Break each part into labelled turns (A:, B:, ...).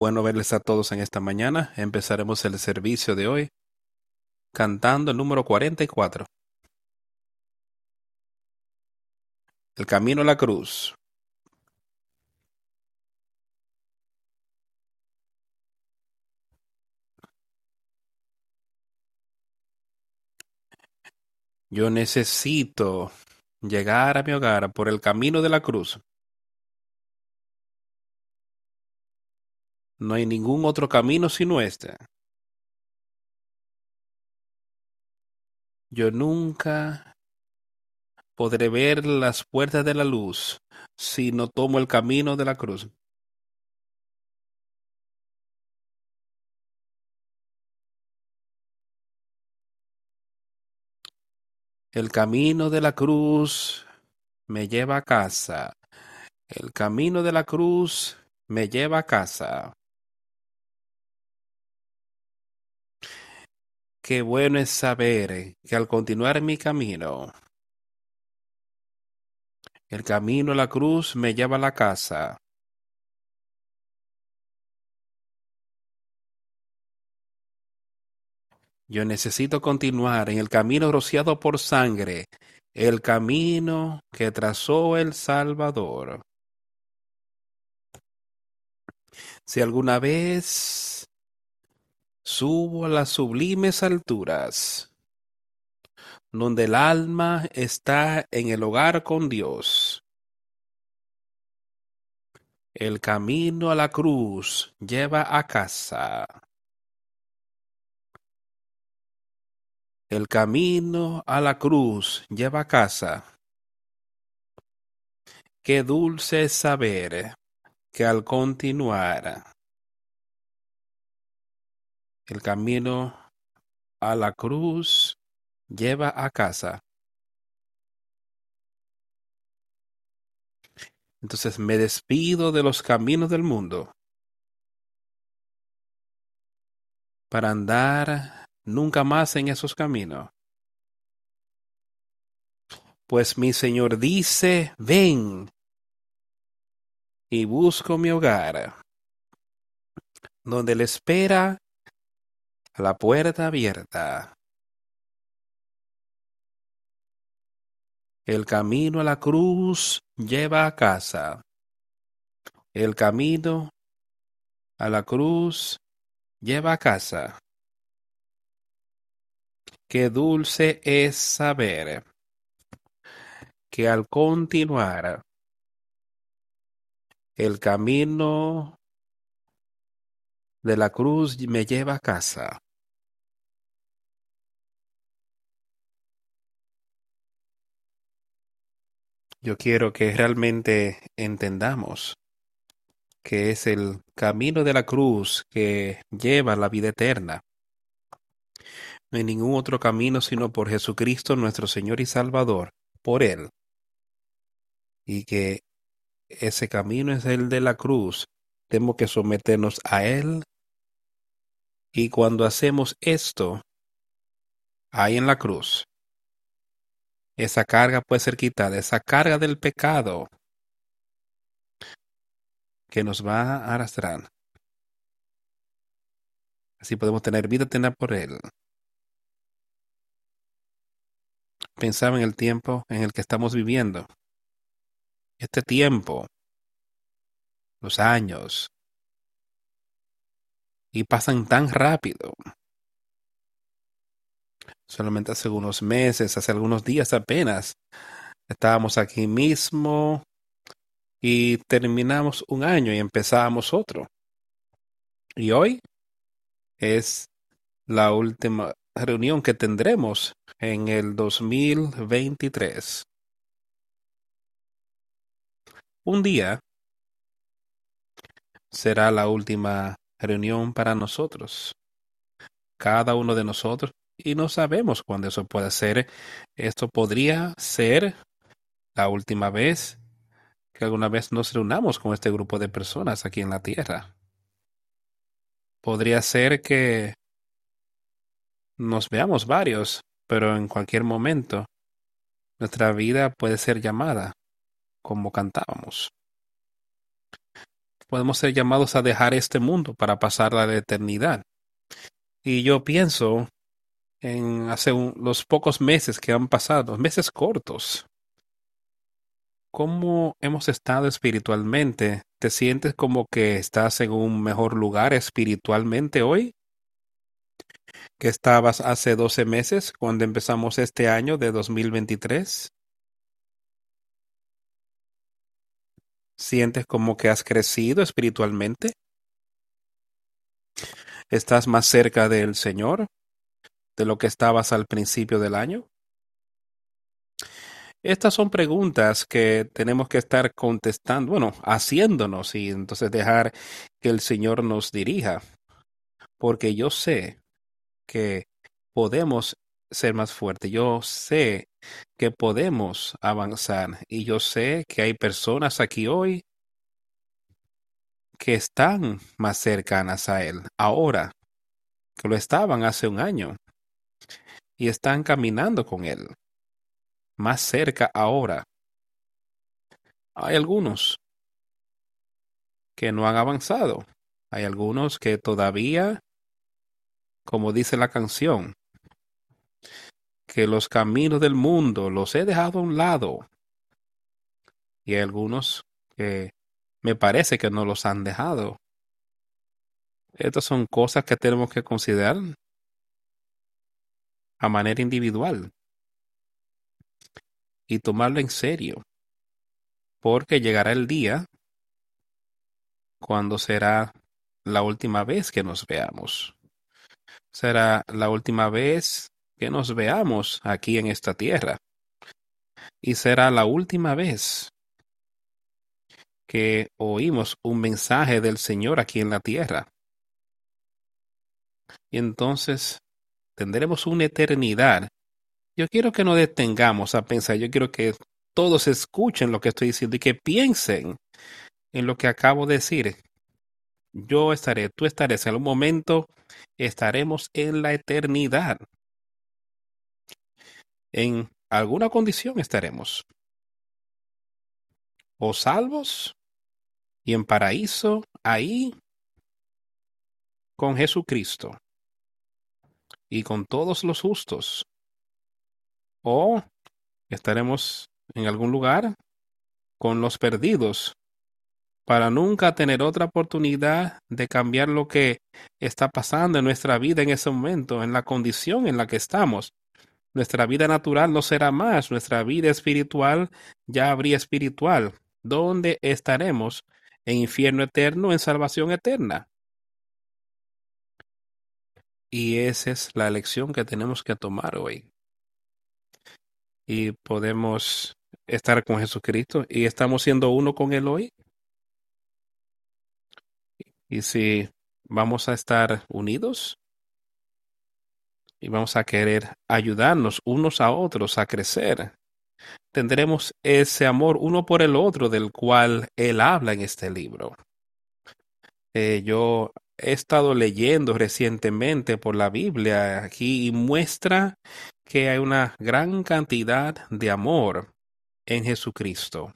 A: Bueno verles a todos en esta mañana. Empezaremos el servicio de hoy cantando el número 44. El camino a la cruz. Yo necesito llegar a mi hogar por el camino de la cruz. No hay ningún otro camino sino este. Yo nunca podré ver las puertas de la luz si no tomo el camino de la cruz. El camino de la cruz me lleva a casa. El camino de la cruz me lleva a casa. Qué bueno es saber que al continuar mi camino, el camino a la cruz me lleva a la casa. Yo necesito continuar en el camino rociado por sangre, el camino que trazó el Salvador. Si alguna vez subo a las sublimes alturas, donde el alma está en el hogar con Dios, el camino a la cruz lleva a casa. El camino a la cruz lleva a casa. Qué dulce es saber que al continuar el camino a la cruz lleva a casa. Entonces me despido de los caminos del mundo para andar nunca más en esos caminos. Pues mi Señor dice, ven y busco mi hogar, donde le espera la puerta abierta. El camino a la cruz lleva a casa. El camino a la cruz lleva a casa. Qué dulce es saber que al continuar el camino de la cruz me lleva a casa. Yo quiero que realmente entendamos que es el camino de la cruz que lleva a la vida eterna. No hay ningún otro camino sino por Jesucristo nuestro Señor y Salvador, por Él. Y que ese camino es el de la cruz. Tenemos que someternos a Él. Y cuando hacemos esto, ahí en la cruz, esa carga puede ser quitada, esa carga del pecado que nos va a arrastrar. Así podemos tener vida eterna por Él. Pensaba en el tiempo en el que estamos viviendo. Este tiempo, los años, y pasan tan rápido. Solamente hace unos meses, hace algunos días apenas, estábamos aquí mismo y terminamos un año y empezamos otro. Y hoy es la última reunión que tendremos en el 2023. Un día será la última reunión para nosotros. Cada uno de nosotros y no sabemos cuándo eso puede ser. Esto podría ser la última vez que alguna vez nos reunamos con este grupo de personas aquí en la Tierra. Podría ser que nos veamos varios, pero en cualquier momento nuestra vida puede ser llamada como cantábamos. Podemos ser llamados a dejar este mundo para pasar la eternidad. Y yo pienso en hace los pocos meses que han pasado, meses cortos, cómo hemos estado espiritualmente. ¿Te sientes como que estás en un mejor lugar espiritualmente hoy que estabas hace 12 meses cuando empezamos este año de 2023? ¿Sientes como que has crecido espiritualmente? ¿Estás más cerca del Señor de lo que estabas al principio del año? Estas son preguntas que tenemos que estar contestando, bueno, haciéndonos y entonces dejar que el Señor nos dirija, porque yo sé que podemos ser más fuertes, yo sé que podemos avanzar y yo sé que hay personas aquí hoy que están más cercanas a Él ahora que lo estaban hace un año y están caminando con Él más cerca ahora. Hay algunos que no han avanzado. Hay algunos que todavía, como dice la canción, que los caminos del mundo los he dejado a un lado. Y hay algunos que me parece que no los han dejado. Estas son cosas que tenemos que considerar a manera individual y tomarlo en serio, porque llegará el día cuando será la última vez que nos veamos. Será la última vez que nos veamos aquí en esta tierra. Y será la última vez que oímos un mensaje del Señor aquí en la tierra. Y entonces tendremos una eternidad. Yo quiero que no detengamos a pensar, yo quiero que todos escuchen lo que estoy diciendo y que piensen en lo que acabo de decir. Yo estaré, tú estarás en un momento, estaremos en la eternidad. En alguna condición estaremos. O salvos y en paraíso, ahí, con Jesucristo y con todos los justos. O estaremos en algún lugar con los perdidos para nunca tener otra oportunidad de cambiar lo que está pasando en nuestra vida en ese momento, en la condición en la que estamos. Nuestra vida natural no será más, nuestra vida espiritual ya habría espiritual. ¿Dónde estaremos? En infierno eterno, en salvación eterna. Y esa es la elección que tenemos que tomar hoy. Y podemos estar con Jesucristo y estamos siendo uno con Él hoy. Y si vamos a estar unidos y vamos a querer ayudarnos unos a otros a crecer, tendremos ese amor uno por el otro del cual Él habla en este libro. Eh, yo he estado leyendo recientemente por la Biblia aquí y muestra que hay una gran cantidad de amor en Jesucristo.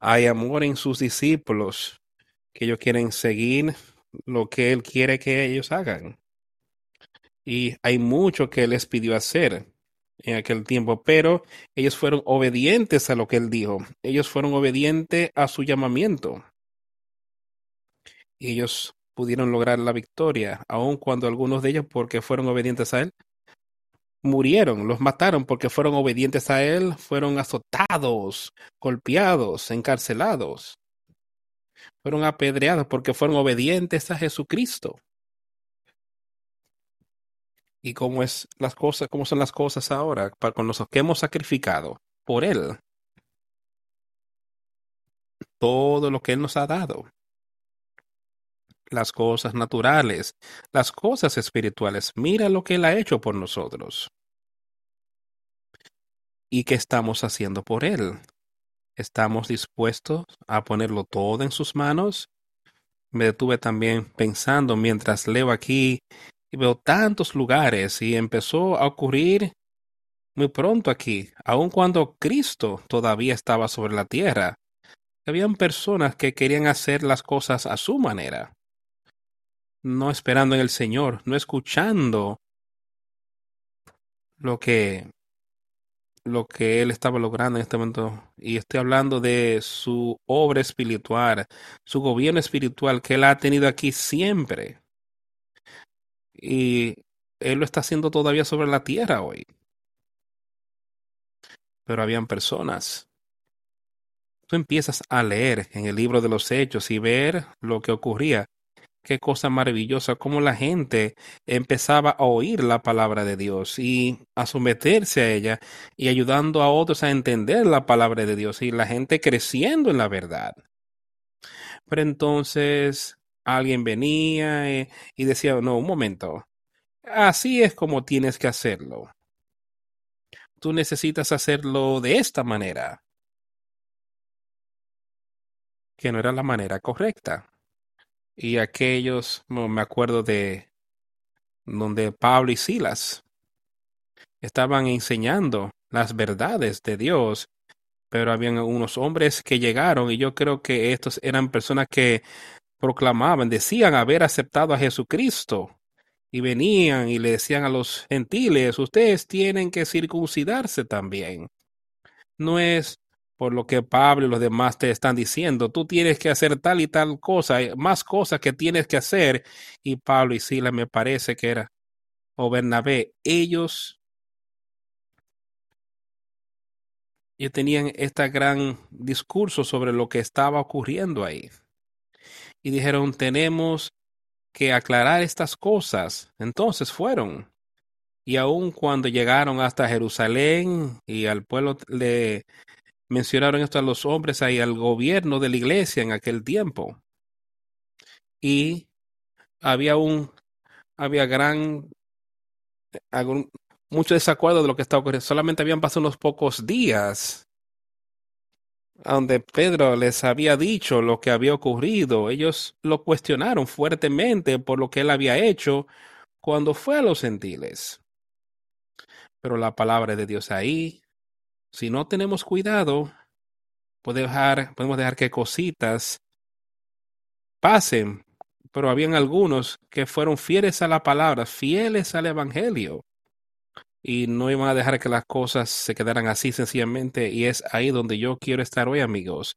A: Hay amor en sus discípulos que ellos quieren seguir lo que Él quiere que ellos hagan. Y hay mucho que Él les pidió hacer en aquel tiempo, pero ellos fueron obedientes a lo que Él dijo. Ellos fueron obedientes a su llamamiento. Y ellos pudieron lograr la victoria, aun cuando algunos de ellos, porque fueron obedientes a Él, murieron, los mataron porque fueron obedientes a Él, fueron azotados, golpeados, encarcelados fueron apedreados porque fueron obedientes a Jesucristo. Y cómo es las cosas, cómo son las cosas ahora para con los que hemos sacrificado por él. Todo lo que él nos ha dado. Las cosas naturales, las cosas espirituales. Mira lo que él ha hecho por nosotros. ¿Y qué estamos haciendo por él? ¿Estamos dispuestos a ponerlo todo en sus manos? Me detuve también pensando mientras leo aquí y veo tantos lugares y empezó a ocurrir muy pronto aquí, aun cuando Cristo todavía estaba sobre la tierra. Habían personas que querían hacer las cosas a su manera, no esperando en el Señor, no escuchando lo que lo que él estaba logrando en este momento. Y estoy hablando de su obra espiritual, su gobierno espiritual que él ha tenido aquí siempre. Y él lo está haciendo todavía sobre la tierra hoy. Pero habían personas. Tú empiezas a leer en el libro de los hechos y ver lo que ocurría qué cosa maravillosa, cómo la gente empezaba a oír la palabra de Dios y a someterse a ella y ayudando a otros a entender la palabra de Dios y la gente creciendo en la verdad. Pero entonces alguien venía y, y decía, no, un momento, así es como tienes que hacerlo. Tú necesitas hacerlo de esta manera, que no era la manera correcta y aquellos, me acuerdo de donde Pablo y Silas estaban enseñando las verdades de Dios, pero habían unos hombres que llegaron y yo creo que estos eran personas que proclamaban, decían haber aceptado a Jesucristo y venían y le decían a los gentiles, ustedes tienen que circuncidarse también. No es por lo que Pablo y los demás te están diciendo. Tú tienes que hacer tal y tal cosa, más cosas que tienes que hacer. Y Pablo y Silas me parece que era, o Bernabé, ellos, ellos tenían este gran discurso sobre lo que estaba ocurriendo ahí. Y dijeron, tenemos que aclarar estas cosas. Entonces fueron. Y aun cuando llegaron hasta Jerusalén y al pueblo le mencionaron esto a los hombres y al gobierno de la iglesia en aquel tiempo. Y había un, había gran, mucho desacuerdo de lo que estaba ocurriendo. Solamente habían pasado unos pocos días donde Pedro les había dicho lo que había ocurrido. Ellos lo cuestionaron fuertemente por lo que él había hecho cuando fue a los gentiles. Pero la palabra de Dios ahí si no tenemos cuidado, podemos dejar, podemos dejar que cositas pasen, pero habían algunos que fueron fieles a la palabra, fieles al Evangelio, y no iban a dejar que las cosas se quedaran así sencillamente, y es ahí donde yo quiero estar hoy, amigos.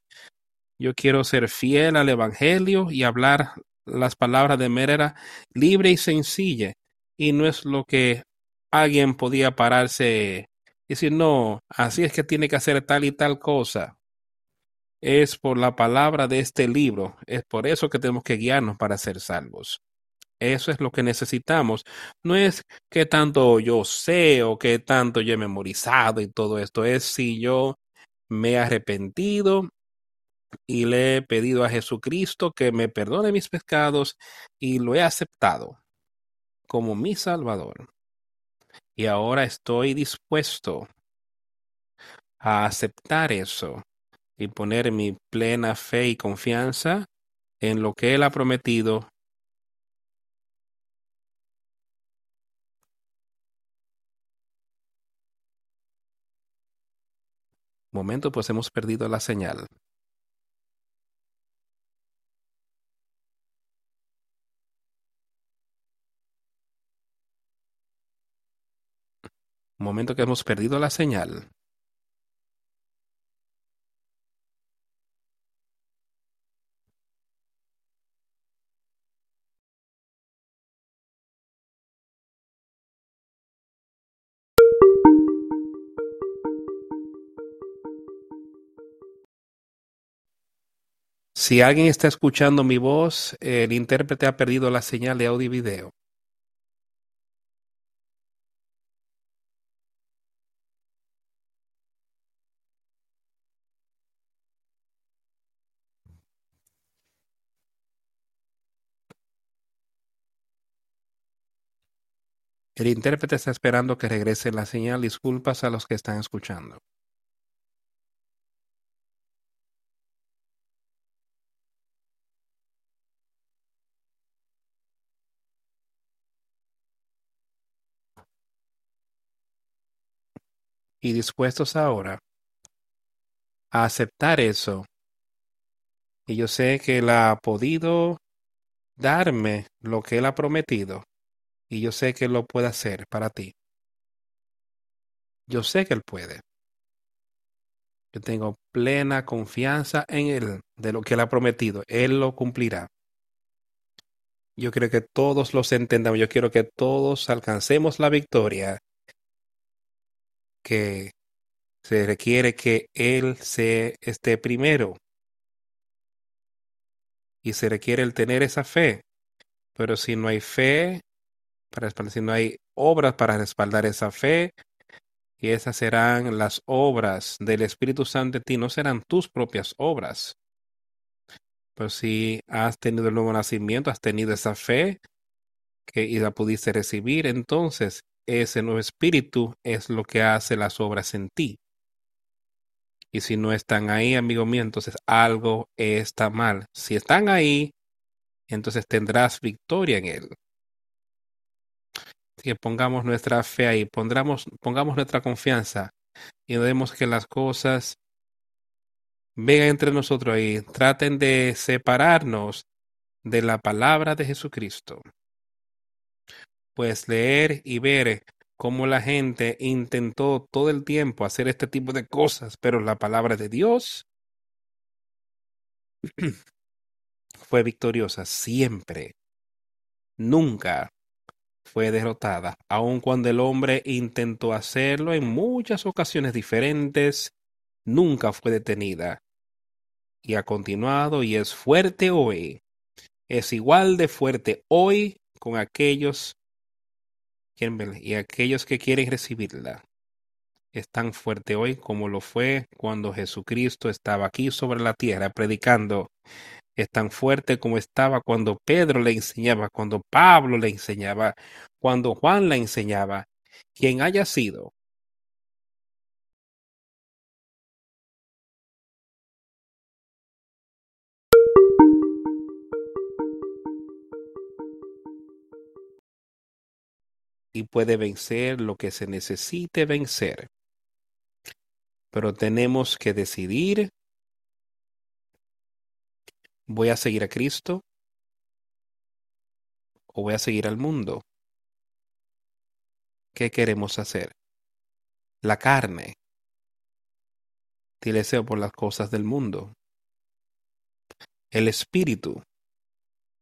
A: Yo quiero ser fiel al Evangelio y hablar las palabras de manera libre y sencilla, y no es lo que alguien podía pararse y decir, no, así es que tiene que hacer tal y tal cosa. Es por la palabra de este libro. Es por eso que tenemos que guiarnos para ser salvos. Eso es lo que necesitamos. No es que tanto yo sé o que tanto yo he memorizado y todo esto. Es si yo me he arrepentido y le he pedido a Jesucristo que me perdone mis pecados y lo he aceptado como mi Salvador. Y ahora estoy dispuesto a aceptar eso y poner mi plena fe y confianza en lo que Él ha prometido. Momento, pues hemos perdido la señal. Momento que hemos perdido la señal. Si alguien está escuchando mi voz, el intérprete ha perdido la señal de audio y video. El intérprete está esperando que regrese la señal. Disculpas a los que están escuchando. Y dispuestos ahora a aceptar eso Y yo sé que Él ha podido darme lo que Él ha prometido. Y yo sé que Él lo puede hacer para ti. Yo sé que Él puede. Yo tengo plena confianza en Él, de lo que Él ha prometido. Él lo cumplirá. Yo quiero que todos los entendamos. Yo quiero que todos alcancemos la victoria que se requiere que Él se esté primero. Y se requiere el tener esa fe. Pero si no hay fe, para si no hay obras para respaldar esa fe, y esas serán las obras del Espíritu Santo en ti, no serán tus propias obras. Pero si has tenido el nuevo nacimiento, has tenido esa fe que y la pudiste recibir, entonces ese nuevo espíritu es lo que hace las obras en ti. Y si no están ahí, amigo mío, entonces algo está mal. Si están ahí, entonces tendrás victoria en él. Así que pongamos nuestra fe ahí, pongamos, pongamos nuestra confianza y demos que las cosas vengan entre nosotros ahí. Traten de separarnos de la palabra de Jesucristo. Pues leer y ver cómo la gente intentó todo el tiempo hacer este tipo de cosas, pero la palabra de Dios fue victoriosa siempre. Nunca fue derrotada, aun cuando el hombre intentó hacerlo en muchas ocasiones diferentes, nunca fue detenida. Y ha continuado y es fuerte hoy. Es igual de fuerte hoy con aquellos y aquellos que quieren recibirla. Es tan fuerte hoy como lo fue cuando Jesucristo estaba aquí sobre la tierra predicando. Es tan fuerte como estaba cuando Pedro le enseñaba, cuando Pablo le enseñaba, cuando Juan le enseñaba. Quien haya sido y puede vencer lo que se necesite vencer. Pero tenemos que decidir, ¿voy a seguir a Cristo o voy a seguir al mundo? ¿Qué queremos hacer? La carne tiene deseo por las cosas del mundo. El espíritu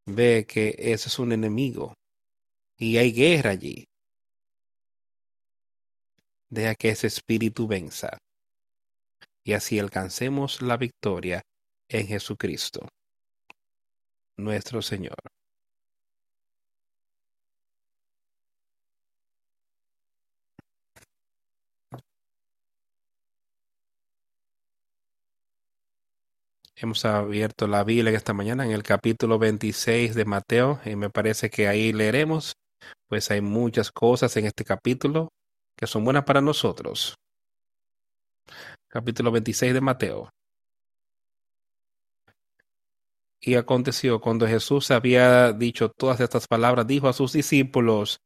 A: ve que ese es un enemigo y hay guerra allí. Deja que ese espíritu venza y así alcancemos la victoria en Jesucristo, nuestro Señor. Hemos abierto la Biblia esta mañana en el capítulo 26 de Mateo y me parece que ahí leeremos, pues hay muchas cosas en este capítulo que son buenas para nosotros. Capítulo 26 de Mateo. Y aconteció cuando Jesús había dicho todas estas palabras, dijo a sus discípulos,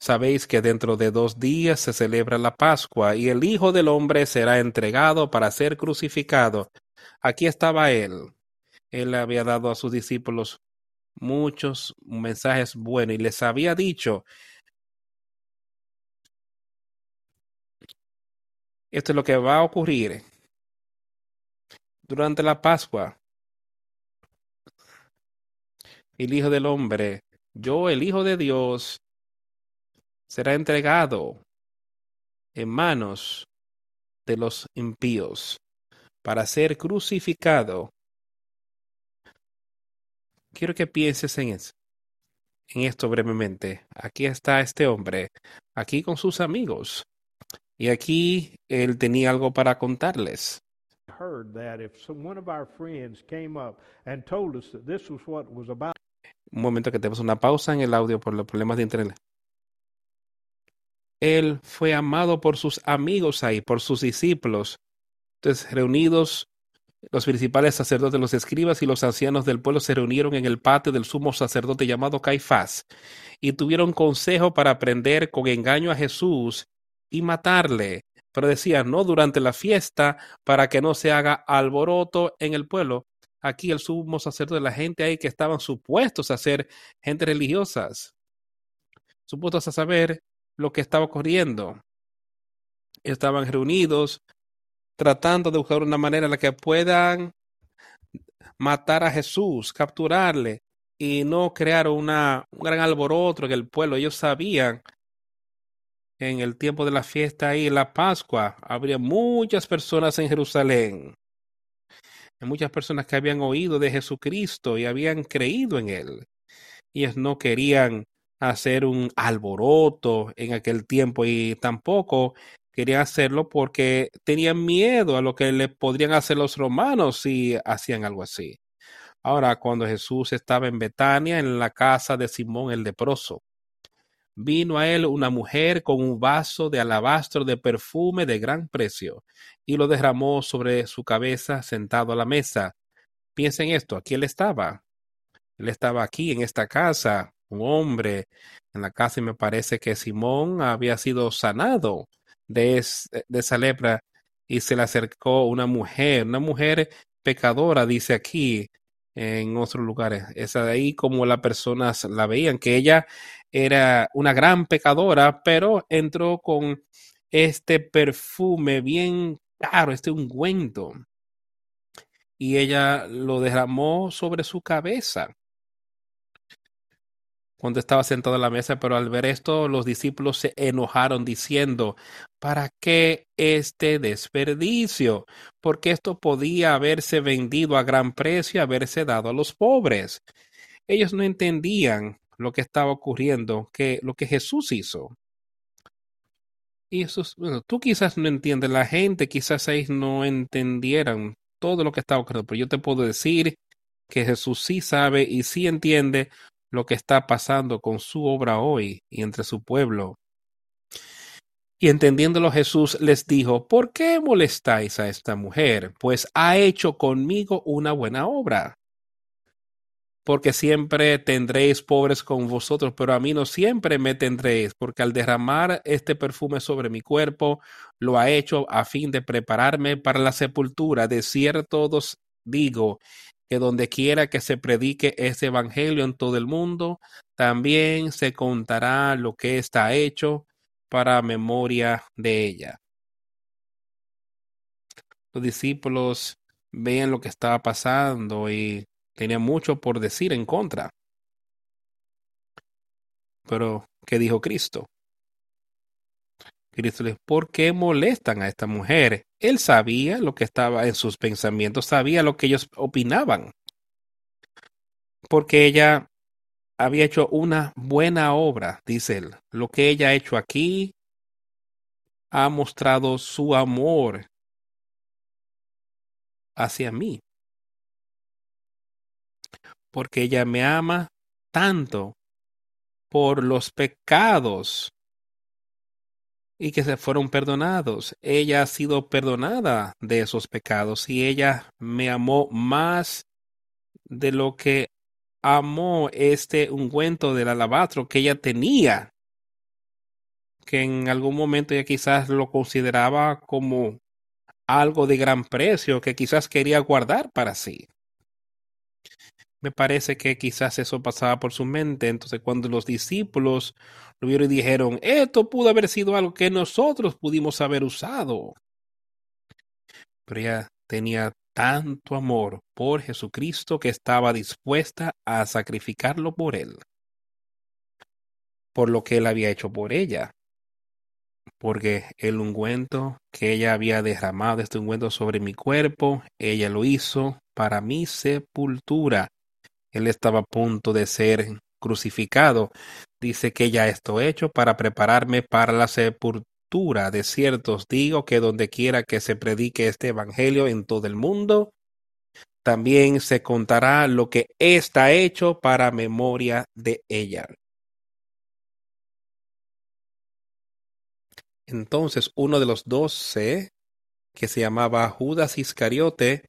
A: Sabéis que dentro de dos días se celebra la Pascua y el Hijo del Hombre será entregado para ser crucificado. Aquí estaba él. Él había dado a sus discípulos muchos mensajes buenos y les había dicho, Esto es lo que va a ocurrir durante la Pascua. El Hijo del Hombre, yo, el Hijo de Dios, será entregado en manos de los impíos para ser crucificado. Quiero que pienses en en esto brevemente. Aquí está este hombre, aquí con sus amigos. Y aquí él tenía algo para contarles. Un momento que tenemos una pausa en el audio por los problemas de internet. Él fue amado por sus amigos ahí, por sus discípulos. Entonces, reunidos, los principales sacerdotes, los escribas y los ancianos del pueblo se reunieron en el patio del sumo sacerdote llamado Caifás y tuvieron consejo para prender con engaño a Jesús y matarle. Pero decía, no durante la fiesta, para que no se haga alboroto en el pueblo. aquí el sumo sacerdote, la gente ahí que estaban supuestos a ser gente religiosas, supuestos a saber lo que estaba ocurriendo. Estaban reunidos tratando de buscar una manera en la que puedan matar a Jesús, capturarle y no crear una, un gran alboroto en el pueblo. Ellos sabían en el tiempo de la fiesta y la Pascua habría muchas personas en Jerusalén. Muchas personas que habían oído de Jesucristo y habían creído en él. Ellos no querían hacer un alboroto en aquel tiempo y tampoco querían hacerlo porque tenían miedo a lo que le podrían hacer los romanos si hacían algo así. Ahora, cuando Jesús estaba en Betania, en la casa de Simón el leproso, vino a él una mujer con un vaso de alabastro de perfume de gran precio y lo derramó sobre su cabeza sentado a la mesa. Piensen esto, aquí él estaba. Él estaba aquí en esta casa, un hombre en la casa y me parece que Simón había sido sanado de, de esa lepra y se le acercó una mujer, una mujer pecadora, dice aquí, en otros lugares. Esa de ahí como las personas la veían, que ella era una gran pecadora, pero entró con este perfume bien caro, este ungüento. Y ella lo derramó sobre su cabeza cuando estaba sentado en la mesa, pero al ver esto los discípulos se enojaron diciendo, ¿para qué este desperdicio? Porque esto podía haberse vendido a gran precio y haberse dado a los pobres. Ellos no entendían lo que estaba ocurriendo, que lo que Jesús hizo. Y eso, bueno, tú quizás no entiendes, la gente quizás ahí no entendieran todo lo que estaba ocurriendo, pero yo te puedo decir que Jesús sí sabe y sí entiende lo que está pasando con su obra hoy y entre su pueblo. Y entendiéndolo Jesús les dijo, ¿por qué molestáis a esta mujer? Pues ha hecho conmigo una buena obra porque siempre tendréis pobres con vosotros, pero a mí no siempre me tendréis, porque al derramar este perfume sobre mi cuerpo, lo ha hecho a fin de prepararme para la sepultura. De cierto os digo que donde quiera que se predique este evangelio en todo el mundo, también se contará lo que está hecho para memoria de ella. Los discípulos veían lo que estaba pasando y tenía mucho por decir en contra. Pero, ¿qué dijo Cristo? Cristo le dijo, ¿por qué molestan a esta mujer? Él sabía lo que estaba en sus pensamientos, sabía lo que ellos opinaban. Porque ella había hecho una buena obra, dice él. Lo que ella ha hecho aquí ha mostrado su amor hacia mí porque ella me ama tanto por los pecados y que se fueron perdonados. Ella ha sido perdonada de esos pecados y ella me amó más de lo que amó este ungüento del alabastro que ella tenía, que en algún momento ella quizás lo consideraba como algo de gran precio que quizás quería guardar para sí. Me parece que quizás eso pasaba por su mente. Entonces, cuando los discípulos lo vieron y dijeron, esto pudo haber sido algo que nosotros pudimos haber usado. Pero ella tenía tanto amor por Jesucristo que estaba dispuesta a sacrificarlo por él, por lo que él había hecho por ella. Porque el ungüento que ella había derramado, este ungüento sobre mi cuerpo, ella lo hizo para mi sepultura él estaba a punto de ser crucificado. Dice que ya esto hecho para prepararme para la sepultura. De cierto digo que donde quiera que se predique este evangelio en todo el mundo, también se contará lo que está hecho para memoria de ella. Entonces uno de los doce, que se llamaba Judas Iscariote,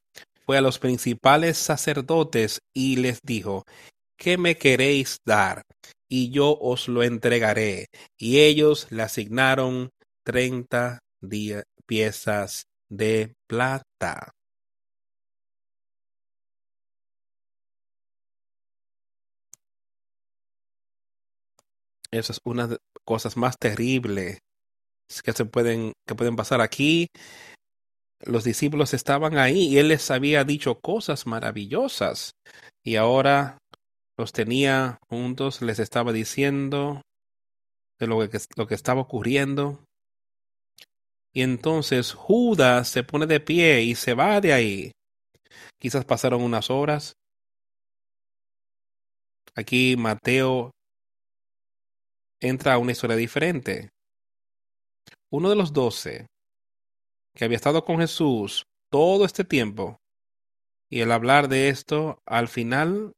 A: fue a los principales sacerdotes y les dijo, ¿qué me queréis dar? Y yo os lo entregaré. Y ellos le asignaron treinta piezas de plata. Esa es una de las cosas más terribles que se pueden, que pueden pasar aquí los discípulos estaban ahí y él les había dicho cosas maravillosas y ahora los tenía juntos, les estaba diciendo de lo que, lo que estaba ocurriendo. Y entonces Judas se pone de pie y se va de ahí. Quizás pasaron unas horas. Aquí Mateo entra a una historia diferente. Uno de los doce que había estado con Jesús todo este tiempo, y el hablar de esto, al final,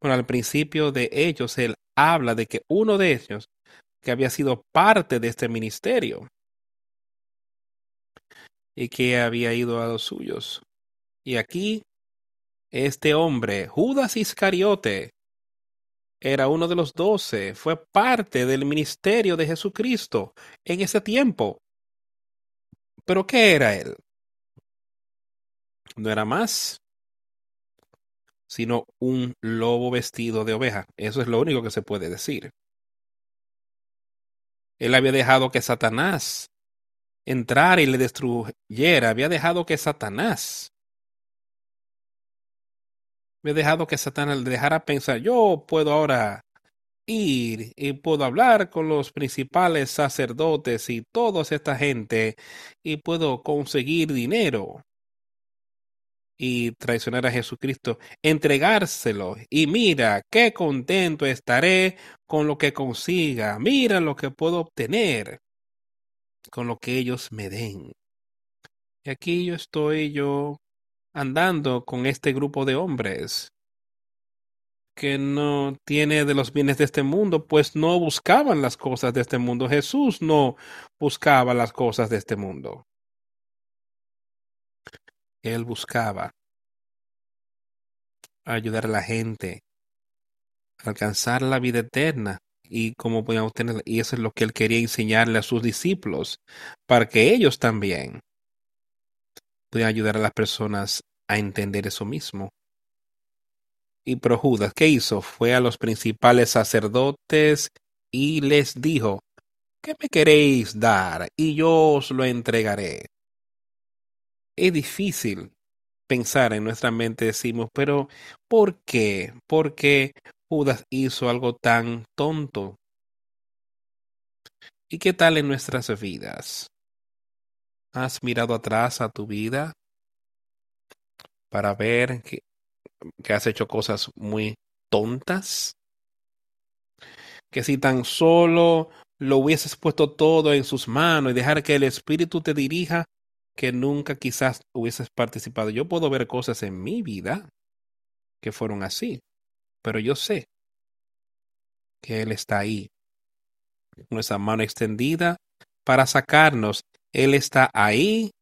A: bueno, al principio de ellos, él habla de que uno de ellos, que había sido parte de este ministerio, y que había ido a los suyos. Y aquí, este hombre, Judas Iscariote, era uno de los doce, fue parte del ministerio de Jesucristo en ese tiempo. Pero ¿qué era él? No era más sino un lobo vestido de oveja. Eso es lo único que se puede decir. Él había dejado que Satanás entrara y le destruyera. Había dejado que Satanás había dejado que Satanás le dejara pensar, yo puedo ahora ir y puedo hablar con los principales sacerdotes y toda esta gente y puedo conseguir dinero y traicionar a Jesucristo, entregárselo. Y mira qué contento estaré con lo que consiga, mira lo que puedo obtener con lo que ellos me den. Y aquí yo estoy yo andando con este grupo de hombres que no tiene de los bienes de este mundo, pues no buscaban las cosas de este mundo. Jesús no buscaba las cosas de este mundo. Él buscaba ayudar a la gente a alcanzar la vida eterna y cómo podían obtenerla. Y eso es lo que él quería enseñarle a sus discípulos, para que ellos también pudieran ayudar a las personas a entender eso mismo. Y pero Judas, ¿qué hizo? Fue a los principales sacerdotes y les dijo, ¿qué me queréis dar? Y yo os lo entregaré. Es difícil pensar en nuestra mente, decimos, pero ¿por qué? ¿Por qué Judas hizo algo tan tonto? ¿Y qué tal en nuestras vidas? ¿Has mirado atrás a tu vida para ver que, que has hecho cosas muy tontas? Que si tan solo lo hubieses puesto todo en sus manos y dejar que el Espíritu te dirija, que nunca quizás hubieses participado. Yo puedo ver cosas en mi vida que fueron así, pero yo sé que Él está ahí, con esa mano extendida para sacarnos. Él está ahí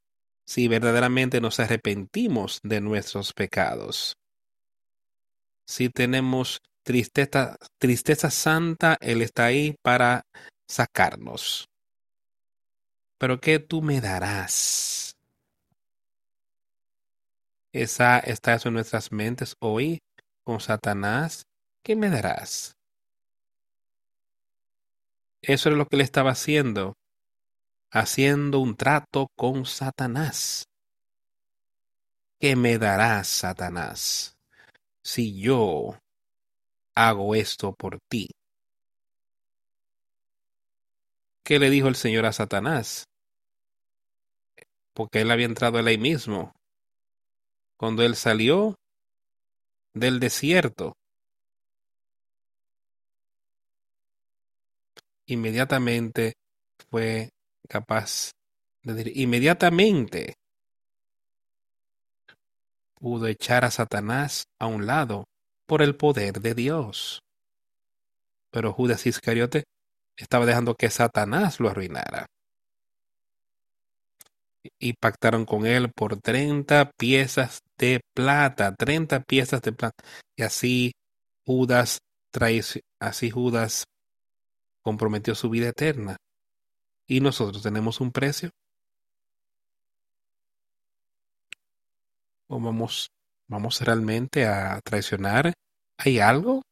A: si verdaderamente nos arrepentimos de nuestros pecados. Si tenemos tristeza, tristeza santa, Él está ahí para sacarnos. Pero ¿qué tú me darás? Esa está en nuestras mentes hoy con Satanás. ¿Qué me darás? Eso es lo que le estaba haciendo, haciendo un trato con Satanás. ¿Qué me darás, Satanás, si yo hago esto por ti? ¿Qué le dijo el Señor a Satanás? porque él había entrado él ahí mismo. Cuando él salió del desierto, inmediatamente fue capaz de decir, inmediatamente pudo echar a Satanás a un lado por el poder de Dios. Pero Judas Iscariote estaba dejando que Satanás lo arruinara y pactaron con él por treinta piezas de plata, treinta piezas de plata. Y así Judas así Judas comprometió su vida eterna. ¿Y nosotros tenemos un precio? ¿O vamos, vamos realmente a traicionar? ¿Hay algo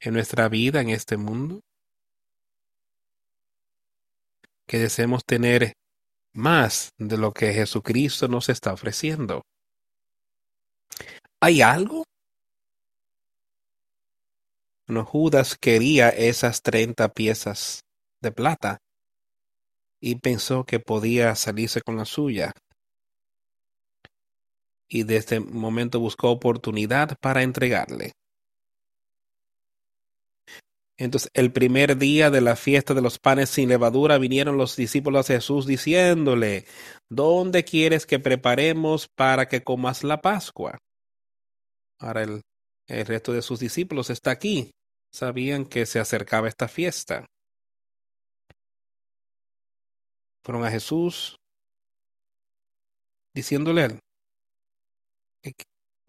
A: en nuestra vida en este mundo? Que deseemos tener más de lo que Jesucristo nos está ofreciendo. ¿Hay algo? No, Judas quería esas treinta piezas de plata y pensó que podía salirse con la suya. Y desde este momento buscó oportunidad para entregarle. Entonces, el primer día de la fiesta de los panes sin levadura vinieron los discípulos a Jesús diciéndole, ¿dónde quieres que preparemos para que comas la Pascua? Ahora el, el resto de sus discípulos está aquí. Sabían que se acercaba esta fiesta. Fueron a Jesús diciéndole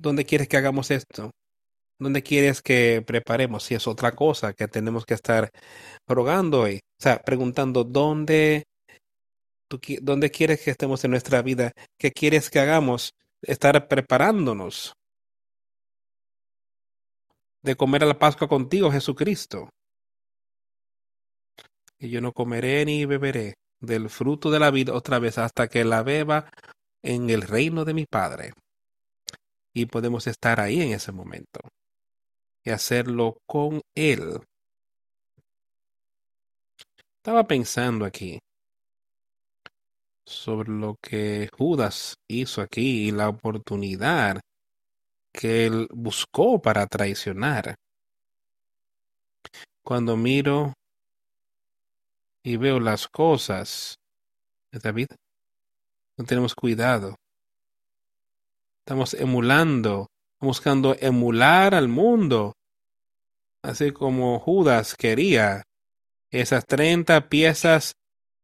A: ¿dónde quieres que hagamos esto? ¿Dónde quieres que preparemos? Si es otra cosa que tenemos que estar rogando hoy. O sea, preguntando, ¿dónde, tú, ¿dónde quieres que estemos en nuestra vida? ¿Qué quieres que hagamos? Estar preparándonos de comer a la Pascua contigo, Jesucristo. Y yo no comeré ni beberé del fruto de la vida otra vez hasta que la beba en el reino de mi Padre. Y podemos estar ahí en ese momento y hacerlo con Él. Estaba pensando aquí sobre lo que Judas hizo aquí y la oportunidad que él buscó para traicionar. Cuando miro y veo las cosas David, no tenemos cuidado. Estamos emulando, buscando emular al mundo, así como Judas quería esas treinta piezas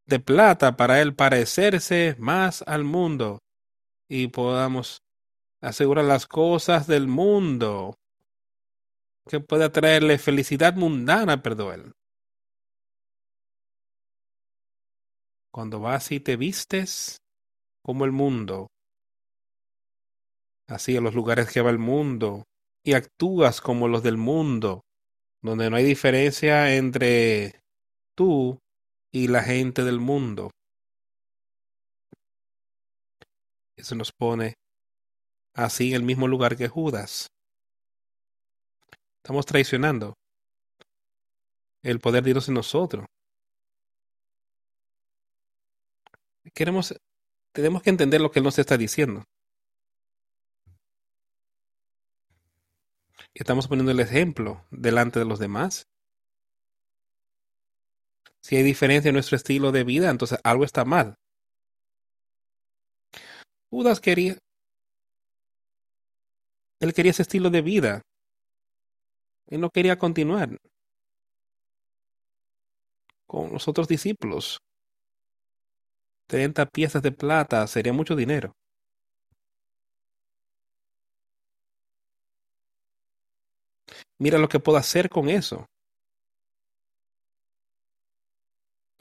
A: de plata para él parecerse más al mundo y podamos asegurar las cosas del mundo que pueda traerle felicidad mundana, perdón. Cuando vas y te vistes como el mundo, así a los lugares que va el mundo, y actúas como los del mundo, donde no hay diferencia entre tú y la gente del mundo. Eso nos pone así en el mismo lugar que Judas. Estamos traicionando el poder de Dios en nosotros. Queremos, tenemos que entender lo que Él nos está diciendo. Estamos poniendo el ejemplo delante de los demás. Si hay diferencia en nuestro estilo de vida, entonces algo está mal. Judas quería, él quería ese estilo de vida. Él no quería continuar con los otros discípulos. 30 piezas de plata sería mucho dinero. Mira lo que puedo hacer con eso.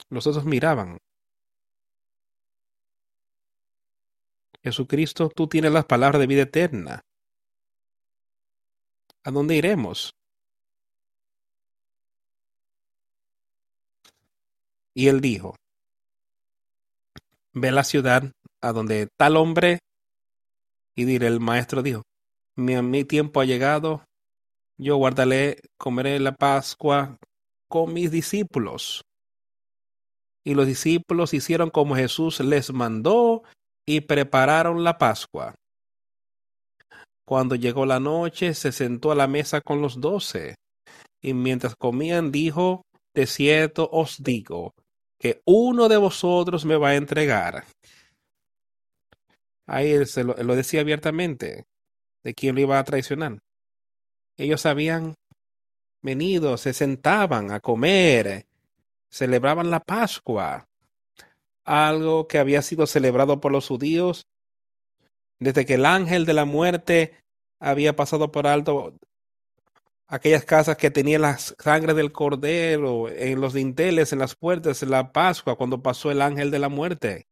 A: Los otros miraban. Jesucristo, tú tienes las palabras de vida eterna. ¿A dónde iremos? Y él dijo, ve la ciudad a donde tal hombre y diré, el maestro dijo, mi, mi tiempo ha llegado, yo guardaré, comeré la Pascua con mis discípulos. Y los discípulos hicieron como Jesús les mandó y prepararon la Pascua. Cuando llegó la noche, se sentó a la mesa con los doce, y mientras comían dijo, de cierto os digo, que uno de vosotros me va a entregar. Ahí se lo, lo decía abiertamente, de quién lo iba a traicionar. Ellos habían venido, se sentaban a comer, celebraban la Pascua, algo que había sido celebrado por los judíos desde que el ángel de la muerte había pasado por alto aquellas casas que tenían la sangre del cordero en los dinteles, en las puertas, en la Pascua, cuando pasó el ángel de la muerte.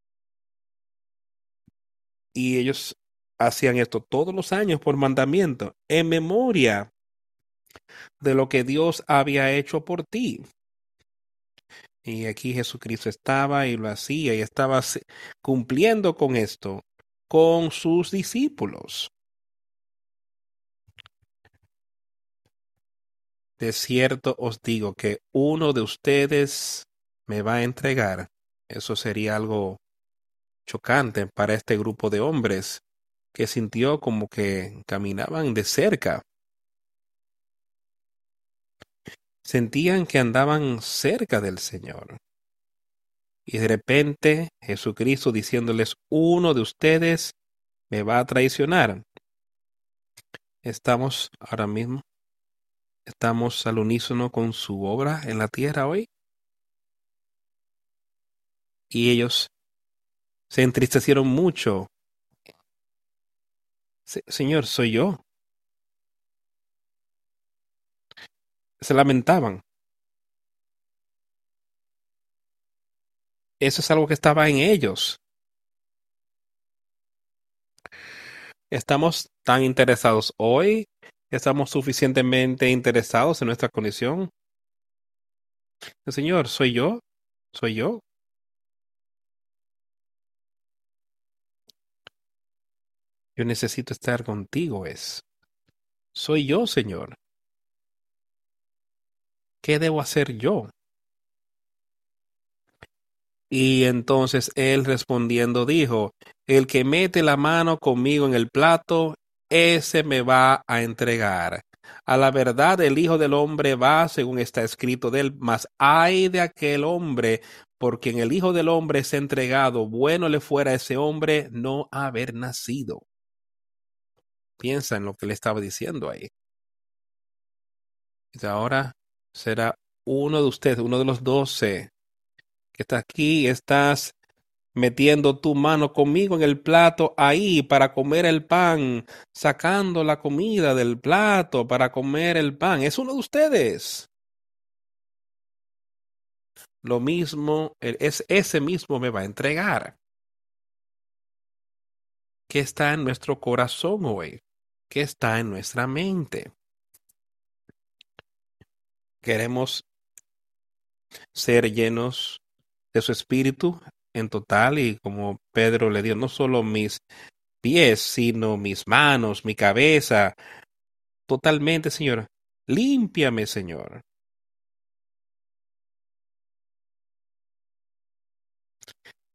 A: Y ellos hacían esto todos los años por mandamiento, en memoria de lo que Dios había hecho por ti. Y aquí Jesucristo estaba y lo hacía y estaba cumpliendo con esto con sus discípulos. De cierto os digo que uno de ustedes me va a entregar. Eso sería algo chocante para este grupo de hombres que sintió como que caminaban de cerca. Sentían que andaban cerca del Señor. Y de repente Jesucristo diciéndoles, uno de ustedes me va a traicionar. Estamos ahora mismo, estamos al unísono con su obra en la tierra hoy. Y ellos se entristecieron mucho. Señor, soy yo. Se lamentaban. Eso es algo que estaba en ellos. ¿Estamos tan interesados hoy? ¿Estamos suficientemente interesados en nuestra condición? Señor, ¿soy yo? ¿Soy yo? Yo necesito estar contigo, es. Soy yo, Señor. ¿Qué debo hacer yo? Y entonces él respondiendo dijo, el que mete la mano conmigo en el plato, ese me va a entregar. A la verdad el Hijo del Hombre va según está escrito de él, mas ay de aquel hombre por quien el Hijo del Hombre es entregado, bueno le fuera a ese hombre no haber nacido. Piensa en lo que le estaba diciendo ahí. Y ahora será uno de ustedes, uno de los doce, que está aquí, estás metiendo tu mano conmigo en el plato ahí para comer el pan, sacando la comida del plato para comer el pan. Es uno de ustedes. Lo mismo, es ese mismo me va a entregar. ¿Qué está en nuestro corazón hoy? ¿Qué está en nuestra mente? Queremos ser llenos de su espíritu en total y como Pedro le dio no solo mis pies, sino mis manos, mi cabeza, totalmente, Señor. Límpiame, Señor.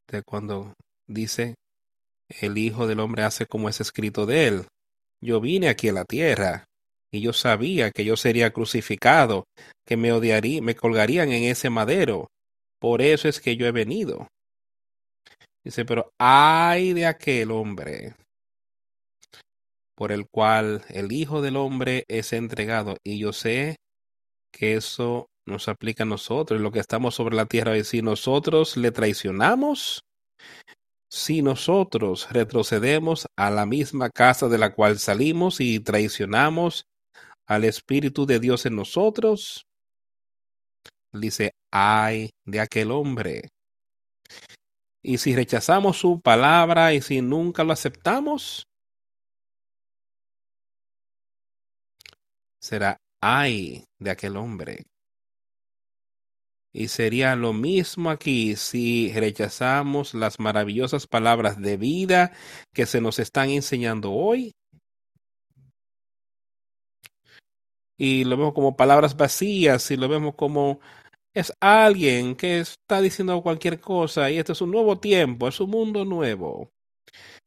A: De cuando dice el Hijo del Hombre hace como es escrito de él. Yo vine aquí a la tierra y yo sabía que yo sería crucificado, que me odiaría, me colgarían en ese madero. Por eso es que yo he venido. Dice, pero ay de aquel hombre por el cual el Hijo del Hombre es entregado. Y yo sé que eso nos aplica a nosotros, lo que estamos sobre la tierra. Y si nosotros le traicionamos, si nosotros retrocedemos a la misma casa de la cual salimos y traicionamos al Espíritu de Dios en nosotros, dice, ay de aquel hombre. Y si rechazamos su palabra y si nunca lo aceptamos, será ay de aquel hombre. Y sería lo mismo aquí si rechazamos las maravillosas palabras de vida que se nos están enseñando hoy. Y lo vemos como palabras vacías y lo vemos como es alguien que está diciendo cualquier cosa y este es un nuevo tiempo, es un mundo nuevo.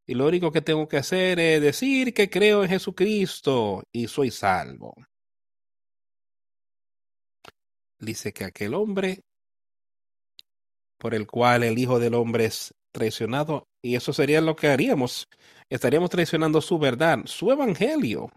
A: Y lo único que tengo que hacer es decir que creo en Jesucristo y soy salvo. Dice que aquel hombre por el cual el Hijo del Hombre es traicionado, y eso sería lo que haríamos. Estaríamos traicionando su verdad, su evangelio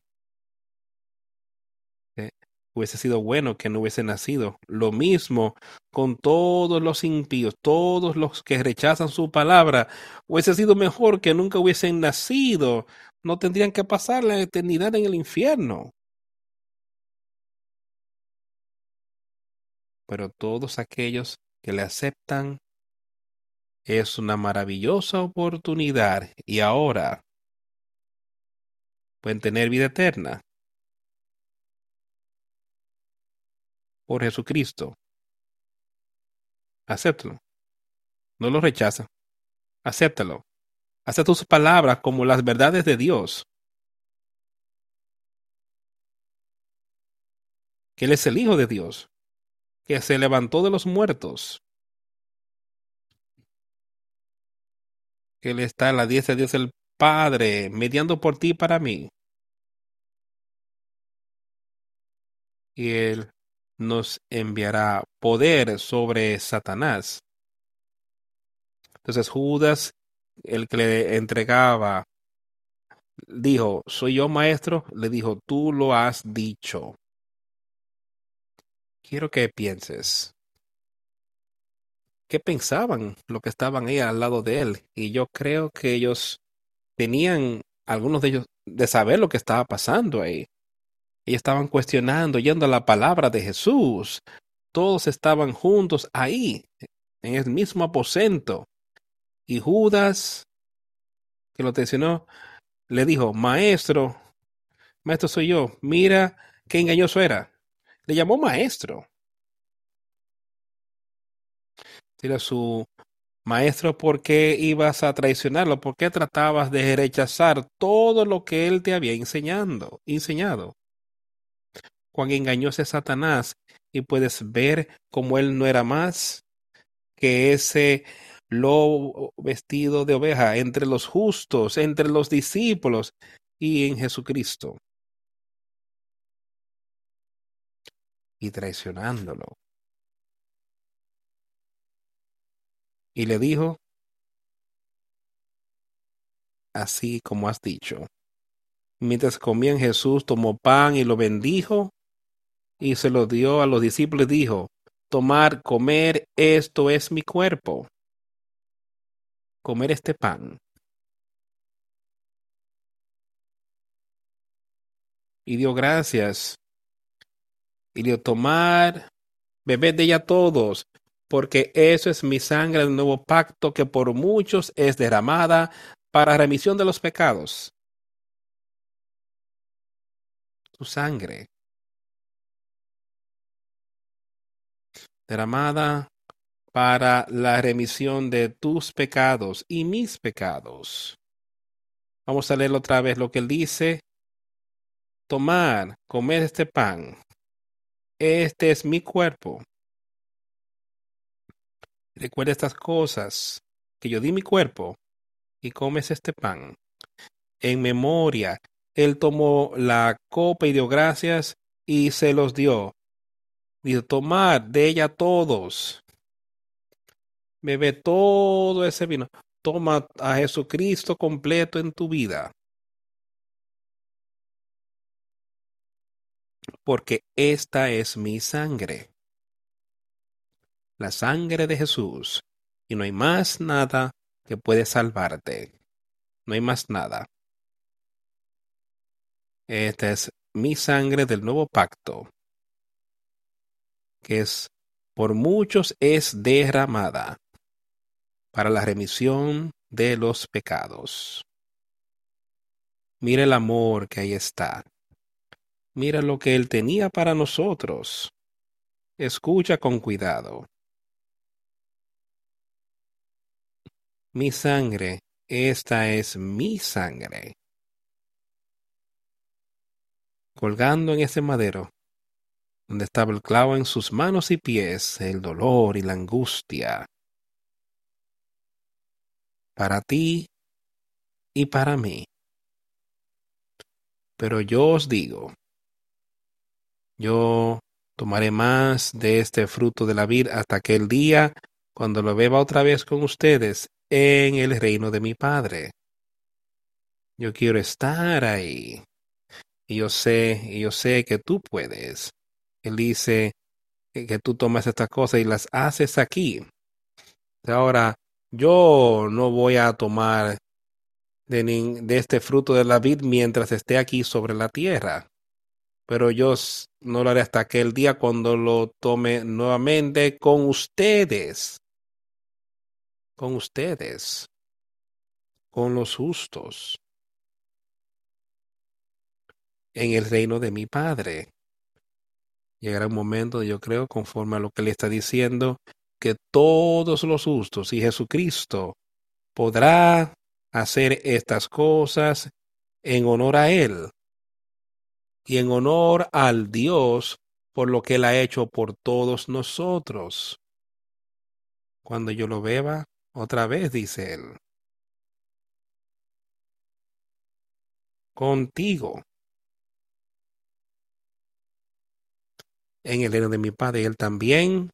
A: hubiese sido bueno que no hubiese nacido. Lo mismo con todos los impíos, todos los que rechazan su palabra. Hubiese sido mejor que nunca hubiesen nacido. No tendrían que pasar la eternidad en el infierno. Pero todos aquellos que le aceptan es una maravillosa oportunidad y ahora pueden tener vida eterna por Jesucristo. Acéptalo. No lo rechaza. Acéptalo. Acepta sus palabras como las verdades de Dios. Que Él es el Hijo de Dios, que se levantó de los muertos, que Él está a la diestra de Dios el Padre, mediando por ti para mí. Y Él nos enviará poder sobre Satanás. Entonces Judas, el que le entregaba, dijo, ¿soy yo maestro? Le dijo, tú lo has dicho. Quiero que pienses. ¿Qué pensaban los que estaban ahí al lado de él? Y yo creo que ellos tenían, algunos de ellos, de saber lo que estaba pasando ahí. Ellos estaban cuestionando, yendo a la palabra de Jesús. Todos estaban juntos ahí, en el mismo aposento. Y Judas, que lo tensionó, le dijo, maestro, maestro soy yo, mira qué engañoso era. Le llamó maestro. Era su maestro, ¿por qué ibas a traicionarlo? ¿Por qué tratabas de rechazar todo lo que él te había enseñando, enseñado? Cuán engañoso Satanás y puedes ver cómo él no era más que ese lobo vestido de oveja entre los justos, entre los discípulos y en Jesucristo. Y traicionándolo. Y le dijo, así como has dicho. Mientras comían Jesús tomó pan y lo bendijo y se lo dio a los discípulos y dijo, tomar, comer, esto es mi cuerpo comer este pan. Y dio gracias. Y dio tomar, bebed de ella todos, porque eso es mi sangre del nuevo pacto que por muchos es derramada para remisión de los pecados. Tu sangre. Derramada para la remisión de tus pecados y mis pecados. Vamos a leer otra vez lo que él dice. Tomar, comer este pan. Este es mi cuerpo. Recuerda estas cosas, que yo di mi cuerpo y comes este pan. En memoria, él tomó la copa y dio gracias y se los dio. Dijo, tomad de ella todos Bebe todo ese vino. Toma a Jesucristo completo en tu vida. Porque esta es mi sangre. La sangre de Jesús. Y no hay más nada que puede salvarte. No hay más nada. Esta es mi sangre del nuevo pacto, que es por muchos es derramada para la remisión de los pecados. Mira el amor que ahí está. Mira lo que Él tenía para nosotros. Escucha con cuidado. Mi sangre, esta es mi sangre. Colgando en ese madero, donde estaba el clavo en sus manos y pies, el dolor y la angustia, para ti y para mí. Pero yo os digo, yo tomaré más de este fruto de la vid hasta aquel día cuando lo beba otra vez con ustedes en el reino de mi Padre. Yo quiero estar ahí. Y yo sé, y yo sé que tú puedes. Él dice que tú tomas estas cosas y las haces aquí. Ahora, yo no voy a tomar de, de este fruto de la vid mientras esté aquí sobre la tierra. Pero yo no lo haré hasta aquel día cuando lo tome nuevamente con ustedes. Con ustedes. Con los justos. En el reino de mi Padre. Llegará un momento, yo creo, conforme a lo que le está diciendo, que todos los justos y Jesucristo podrá hacer estas cosas en honor a Él y en honor al Dios por lo que Él ha hecho por todos nosotros. Cuando yo lo beba, otra vez, dice Él, contigo en el reino de mi Padre. Él también,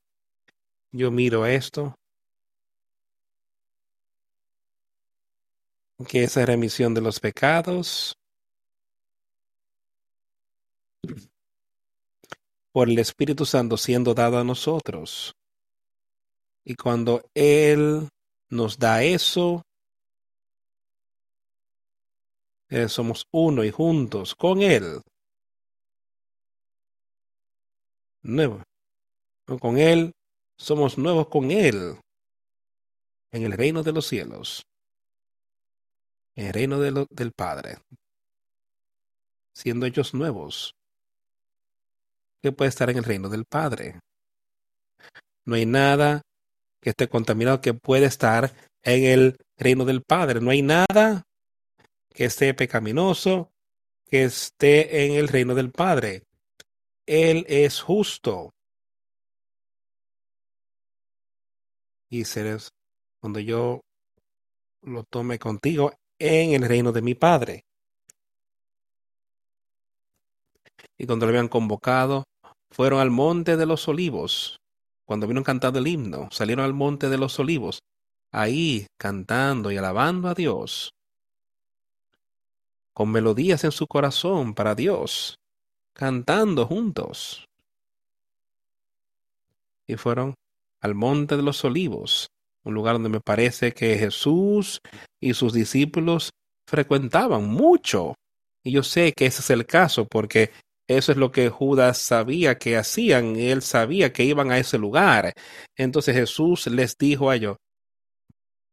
A: yo miro esto, que esa remisión de los pecados por el Espíritu Santo siendo dado a nosotros. Y cuando Él nos da eso, eh, somos uno y juntos con Él. Nuevo. Con Él, somos nuevos con Él en el reino de los cielos, en el reino de del Padre, siendo ellos nuevos que puede estar en el reino del Padre. No hay nada que esté contaminado que puede estar en el reino del Padre. No hay nada que esté pecaminoso que esté en el reino del Padre. Él es justo. Y serás cuando yo lo tome contigo en el reino de mi Padre. Y cuando lo habían convocado, fueron al monte de los olivos. Cuando vieron cantando el himno, salieron al monte de los olivos, ahí cantando y alabando a Dios, con melodías en su corazón para Dios, cantando juntos. Y fueron al monte de los olivos, un lugar donde me parece que Jesús y sus discípulos frecuentaban mucho. Y yo sé que ese es el caso porque eso es lo que Judas sabía que hacían. Él sabía que iban a ese lugar. Entonces Jesús les dijo a ellos,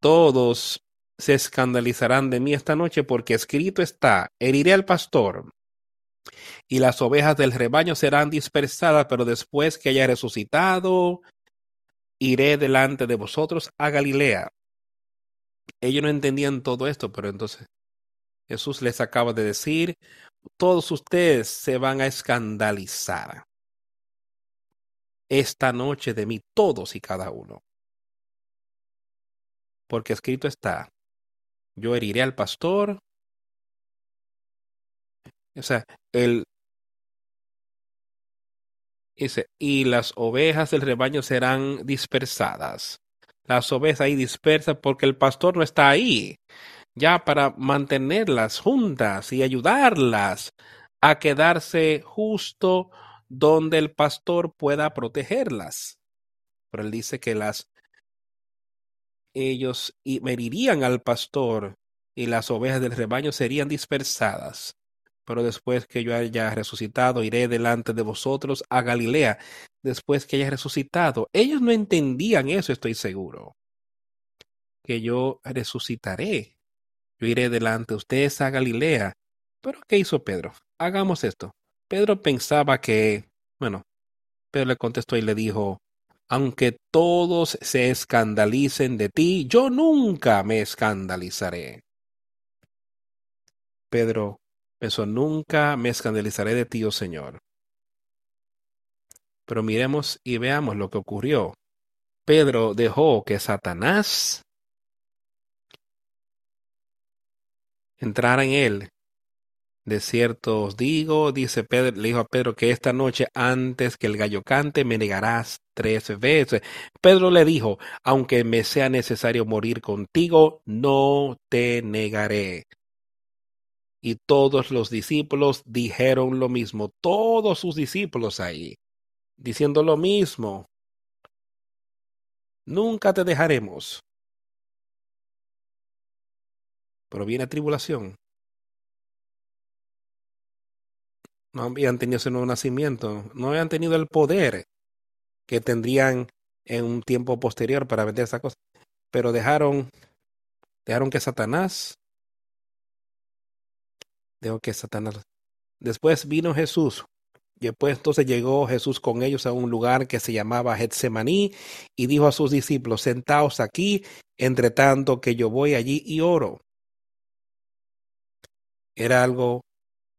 A: todos se escandalizarán de mí esta noche porque escrito está, heriré al pastor y las ovejas del rebaño serán dispersadas, pero después que haya resucitado, iré delante de vosotros a Galilea. Ellos no entendían todo esto, pero entonces Jesús les acaba de decir, todos ustedes se van a escandalizar esta noche de mí, todos y cada uno. Porque escrito está, yo heriré al pastor. O sea, el dice, y las ovejas del rebaño serán dispersadas. Las ovejas ahí dispersas porque el pastor no está ahí ya para mantenerlas juntas y ayudarlas a quedarse justo donde el pastor pueda protegerlas. Pero él dice que las ellos merirían al pastor y las ovejas del rebaño serían dispersadas. Pero después que yo haya resucitado, iré delante de vosotros a Galilea. Después que haya resucitado. Ellos no entendían eso, estoy seguro. Que yo resucitaré yo iré delante de ustedes a Galilea. Pero ¿qué hizo Pedro? Hagamos esto. Pedro pensaba que, bueno, Pedro le contestó y le dijo, aunque todos se escandalicen de ti, yo nunca me escandalizaré. Pedro pensó, nunca me escandalizaré de ti, oh Señor. Pero miremos y veamos lo que ocurrió. Pedro dejó que Satanás entrar en él. De cierto os digo, dice Pedro, le dijo a Pedro, que esta noche antes que el gallo cante me negarás tres veces. Pedro le dijo, aunque me sea necesario morir contigo, no te negaré. Y todos los discípulos dijeron lo mismo, todos sus discípulos ahí, diciendo lo mismo. Nunca te dejaremos. pero viene tribulación. No habían tenido ese nuevo nacimiento, no habían tenido el poder que tendrían en un tiempo posterior para vender esa cosa, pero dejaron, dejaron que Satanás, que Satanás. Después vino Jesús, Después entonces llegó Jesús con ellos a un lugar que se llamaba Getsemaní y dijo a sus discípulos, sentaos aquí, entre tanto que yo voy allí y oro. Era algo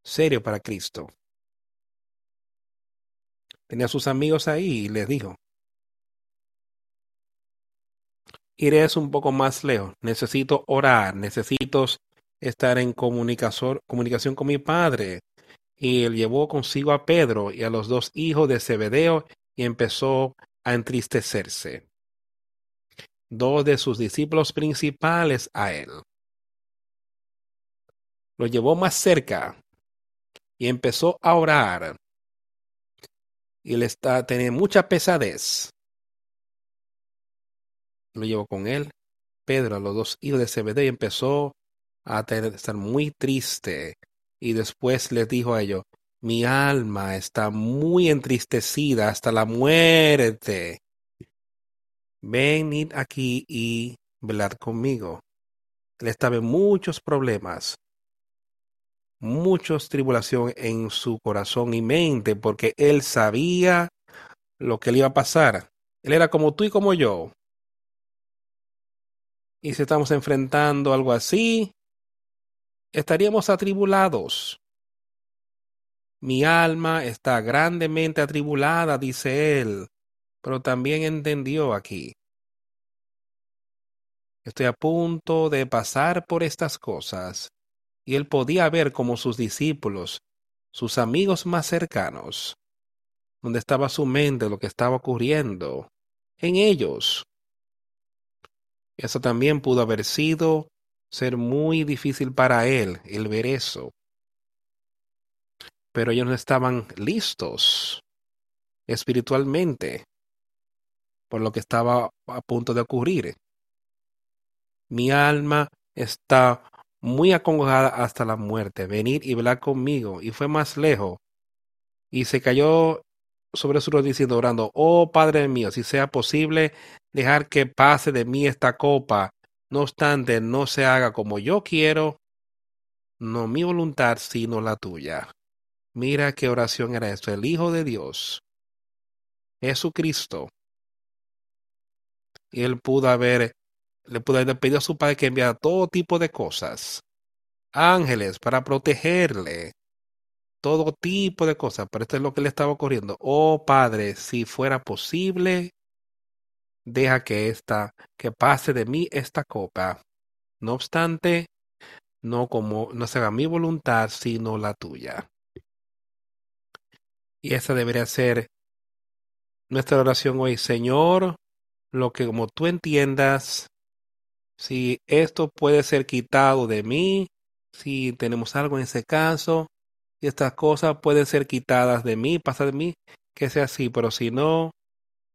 A: serio para Cristo. Tenía a sus amigos ahí y les dijo, iré un poco más lejos, necesito orar, necesito estar en comunicación, con mi Padre. Y él llevó consigo a Pedro y a los dos hijos de Zebedeo y empezó a entristecerse. Dos de sus discípulos principales a él. Lo llevó más cerca y empezó a orar. Y él está tenía mucha pesadez. Lo llevó con él. Pedro, a los dos hijos de Zebedeo, y empezó a estar muy triste. Y después les dijo a ellos, mi alma está muy entristecida hasta la muerte. Venid aquí y velad conmigo. Él estaba muchos problemas, muchos tribulación en su corazón y mente, porque él sabía lo que le iba a pasar. Él era como tú y como yo. Y si estamos enfrentando algo así, estaríamos atribulados. Mi alma está grandemente atribulada, dice él, pero también entendió aquí. Estoy a punto de pasar por estas cosas, y él podía ver como sus discípulos, sus amigos más cercanos, donde estaba su mente, lo que estaba ocurriendo, en ellos. Eso también pudo haber sido ser muy difícil para él el ver eso. Pero ellos no estaban listos espiritualmente por lo que estaba a punto de ocurrir. Mi alma está muy acongojada hasta la muerte. Venid y velar conmigo. Y fue más lejos. Y se cayó sobre su rodilla orando, oh Padre mío, si sea posible, dejar que pase de mí esta copa, no obstante, no se haga como yo quiero, no mi voluntad, sino la tuya. Mira qué oración era esto. El Hijo de Dios, Jesucristo. Y él pudo haber, le pudo haber pedido a su padre que enviara todo tipo de cosas. Ángeles para protegerle. Todo tipo de cosas. Pero esto es lo que le estaba ocurriendo. Oh Padre, si fuera posible, deja que esta, que pase de mí esta copa. No obstante, no como no se haga mi voluntad, sino la tuya. Y esa debería ser nuestra oración hoy, Señor, lo que como tú entiendas, si esto puede ser quitado de mí, si tenemos algo en ese caso, si estas cosas pueden ser quitadas de mí, pasa de mí, que sea así, pero si no,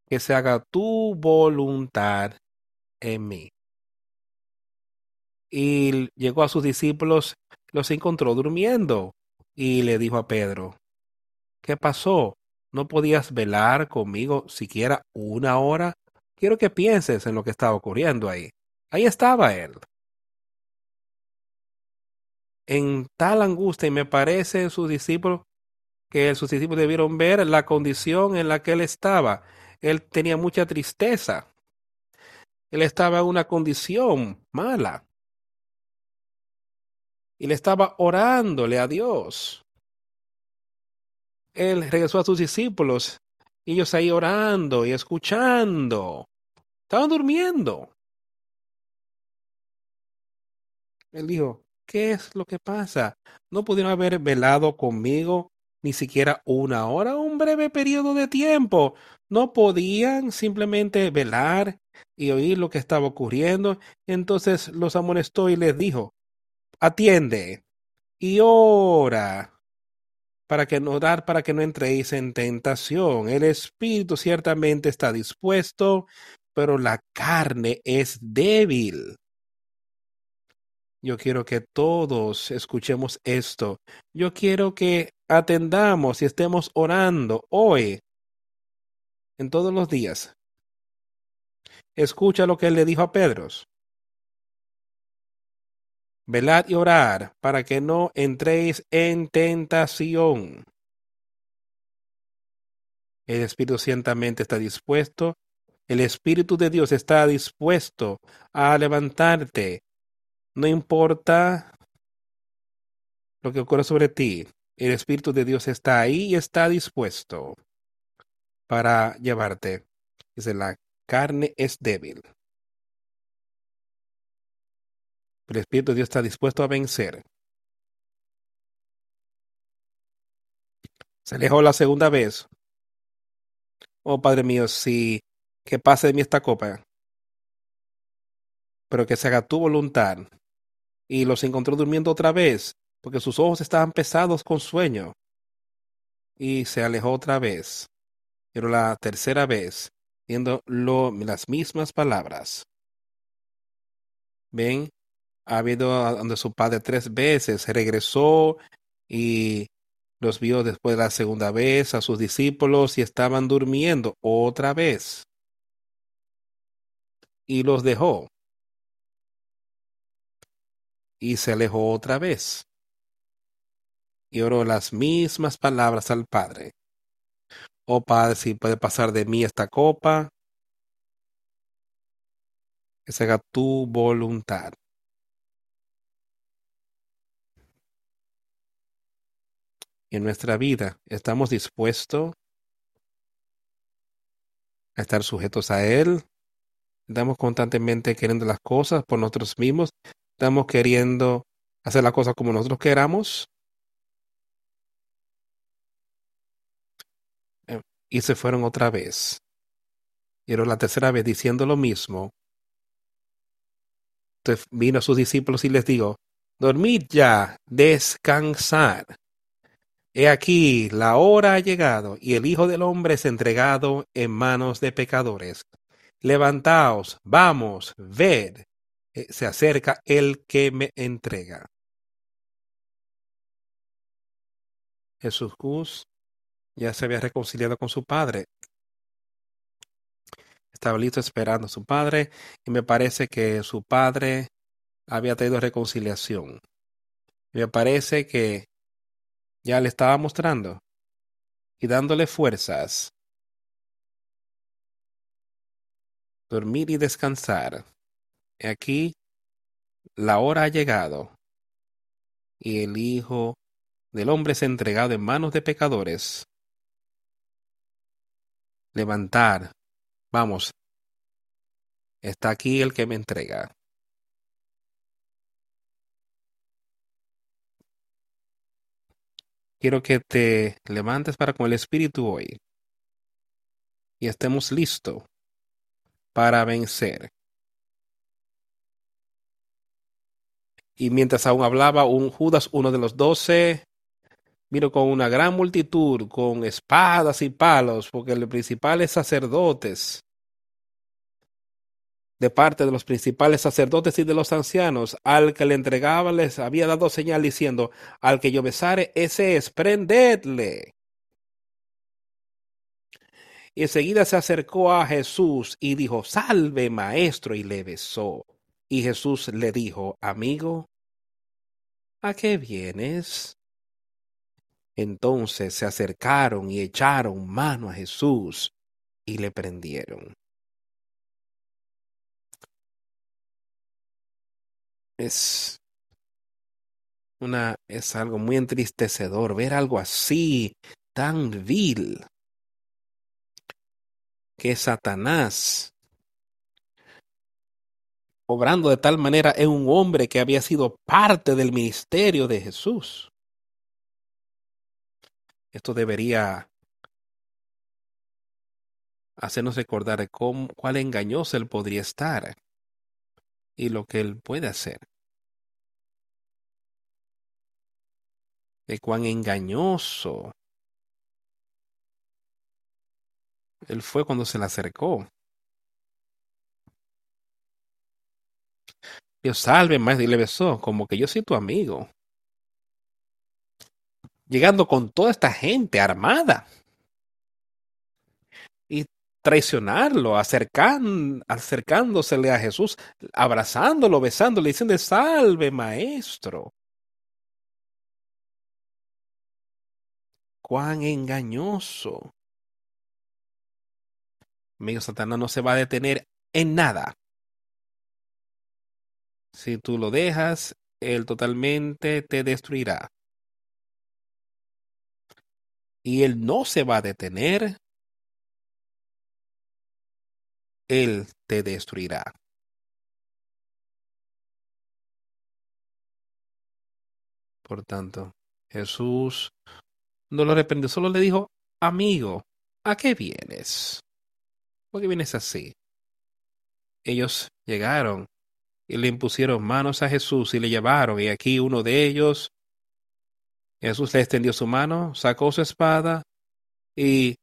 A: que se haga tu voluntad en mí. Y llegó a sus discípulos, los encontró durmiendo y le dijo a Pedro, ¿qué pasó? ¿No podías velar conmigo siquiera una hora? Quiero que pienses en lo que estaba ocurriendo ahí. Ahí estaba él. En tal angustia, y me parece sus discípulos que sus discípulos debieron ver la condición en la que él estaba él tenía mucha tristeza. Él estaba en una condición mala. Y le estaba orándole a Dios. Él regresó a sus discípulos, y ellos ahí orando y escuchando. Estaban durmiendo. Él dijo, ¿qué es lo que pasa? ¿No pudieron haber velado conmigo ni siquiera una hora, un breve periodo de tiempo. No podían simplemente velar y oír lo que estaba ocurriendo. Entonces los amonestó y les dijo, atiende y ora para que no dar para que no entréis en tentación. El espíritu ciertamente está dispuesto, pero la carne es débil. Yo quiero que todos escuchemos esto. Yo quiero que atendamos y estemos orando hoy, en todos los días. Escucha lo que él le dijo a Pedro. Velad y orar para que no entréis en tentación. El Espíritu ciertamente está dispuesto. El Espíritu de Dios está dispuesto a levantarte. No importa lo que ocurra sobre ti. El Espíritu de Dios está ahí y está dispuesto para llevarte. Dice, la carne es débil. El Espíritu de Dios está dispuesto a vencer. Se alejó la segunda vez. Oh Padre mío, si que pase de mí esta copa, pero que se haga tu voluntad. Y los encontró durmiendo otra vez, porque sus ojos estaban pesados con sueño. Y se alejó otra vez. Pero la tercera vez, viendo lo, las mismas palabras. Ven, ha habido donde su padre tres veces, regresó y los vio después de la segunda vez a sus discípulos y estaban durmiendo otra vez. Y los dejó. Y se alejó otra vez. Y oró las mismas palabras al Padre. Oh Padre, si puede pasar de mí esta copa, que se haga tu voluntad. en nuestra vida, ¿estamos dispuestos a estar sujetos a Él? ¿Estamos constantemente queriendo las cosas por nosotros mismos? ¿Estamos queriendo hacer las cosas como nosotros queramos? Eh, y se fueron otra vez. Y era la tercera vez diciendo lo mismo. Entonces vino a sus discípulos y les dijo, dormid ya, descansar. He aquí, la hora ha llegado, y el Hijo del Hombre es entregado en manos de pecadores. Levantaos, vamos, ved, se acerca el que me entrega. Jesús ya se había reconciliado con su Padre. Estaba listo esperando a su Padre, y me parece que su Padre había traído reconciliación. Me parece que ya le estaba mostrando y dándole fuerzas. Dormir y descansar. Aquí la hora ha llegado y el Hijo del Hombre es entregado en manos de pecadores. Levantar. Vamos. Está aquí el que me entrega. Quiero que te levantes para con el Espíritu hoy y estemos listos para vencer. Y mientras aún hablaba, un Judas, uno de los doce, vino con una gran multitud, con espadas y palos, porque los principales sacerdotes de parte de los principales sacerdotes y de los ancianos, al que le entregaba les había dado señal diciendo, al que yo besare, ese es, prendedle. Y enseguida se acercó a Jesús y dijo, salve maestro, y le besó. Y Jesús le dijo, amigo, ¿a qué vienes? Entonces se acercaron y echaron mano a Jesús y le prendieron. es una es algo muy entristecedor ver algo así tan vil que Satanás obrando de tal manera en un hombre que había sido parte del ministerio de Jesús. Esto debería hacernos recordar cómo, cuál engañoso él podría estar y lo que Él puede hacer. De cuán engañoso Él fue cuando se le acercó. Dios salve, más y le besó, como que yo soy tu amigo. Llegando con toda esta gente armada. Y traicionarlo, acercan, acercándosele a Jesús, abrazándolo, besándole, diciendo, salve maestro. Cuán engañoso. Amigo, Satanás no se va a detener en nada. Si tú lo dejas, él totalmente te destruirá. Y él no se va a detener. Él te destruirá. Por tanto, Jesús no lo reprendió, solo le dijo, amigo, ¿a qué vienes? ¿Por qué vienes así? Ellos llegaron y le impusieron manos a Jesús y le llevaron, y aquí uno de ellos, Jesús le extendió su mano, sacó su espada y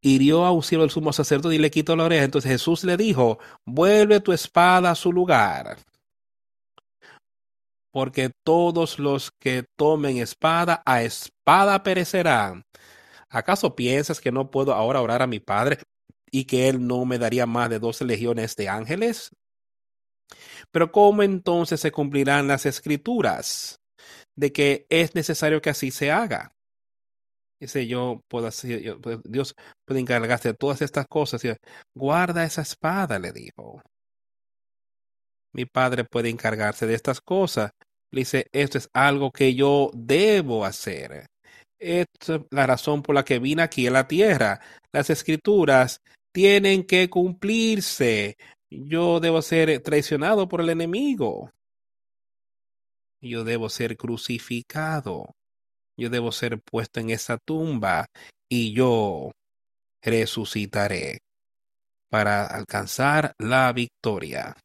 A: hirió a un siervo del sumo sacerdote y le quitó la oreja. Entonces Jesús le dijo, vuelve tu espada a su lugar porque todos los que tomen espada a espada perecerán. ¿Acaso piensas que no puedo ahora orar a mi Padre y que Él no me daría más de doce legiones de ángeles? Pero ¿cómo entonces se cumplirán las escrituras de que es necesario que así se haga? Dice, yo yo, Dios puede encargarse de todas estas cosas. Guarda esa espada, le dijo. Mi padre puede encargarse de estas cosas. Le dice, esto es algo que yo debo hacer. Esta es la razón por la que vine aquí a la tierra. Las escrituras tienen que cumplirse. Yo debo ser traicionado por el enemigo. Yo debo ser crucificado. Yo debo ser puesto en esa tumba y yo resucitaré para alcanzar la victoria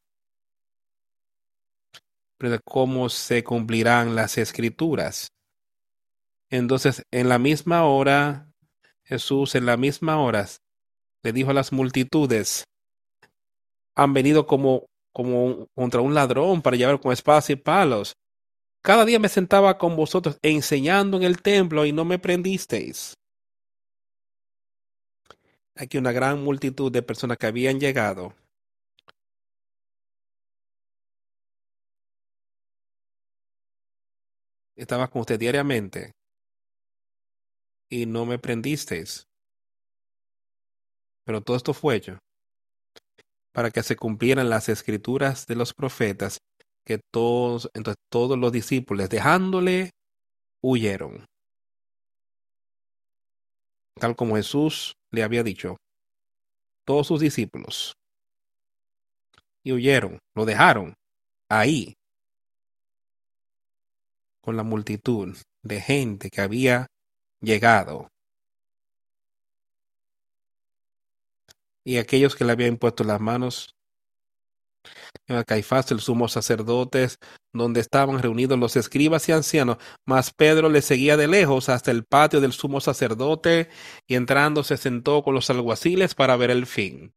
A: de cómo se cumplirán las escrituras. Entonces, en la misma hora, Jesús en la misma hora le dijo a las multitudes, han venido como, como contra un ladrón para llevar con espadas y palos. Cada día me sentaba con vosotros enseñando en el templo y no me prendisteis. Aquí una gran multitud de personas que habían llegado estaba con usted diariamente y no me prendisteis. Pero todo esto fue hecho para que se cumplieran las escrituras de los profetas, que todos, entonces todos los discípulos, dejándole, huyeron. Tal como Jesús le había dicho, todos sus discípulos, y huyeron, lo dejaron ahí, con la multitud de gente que había llegado. Y aquellos que le habían impuesto las manos. A Caifás, el sumo sacerdotes, donde estaban reunidos los escribas y ancianos, mas Pedro le seguía de lejos hasta el patio del sumo sacerdote y entrando se sentó con los alguaciles para ver el fin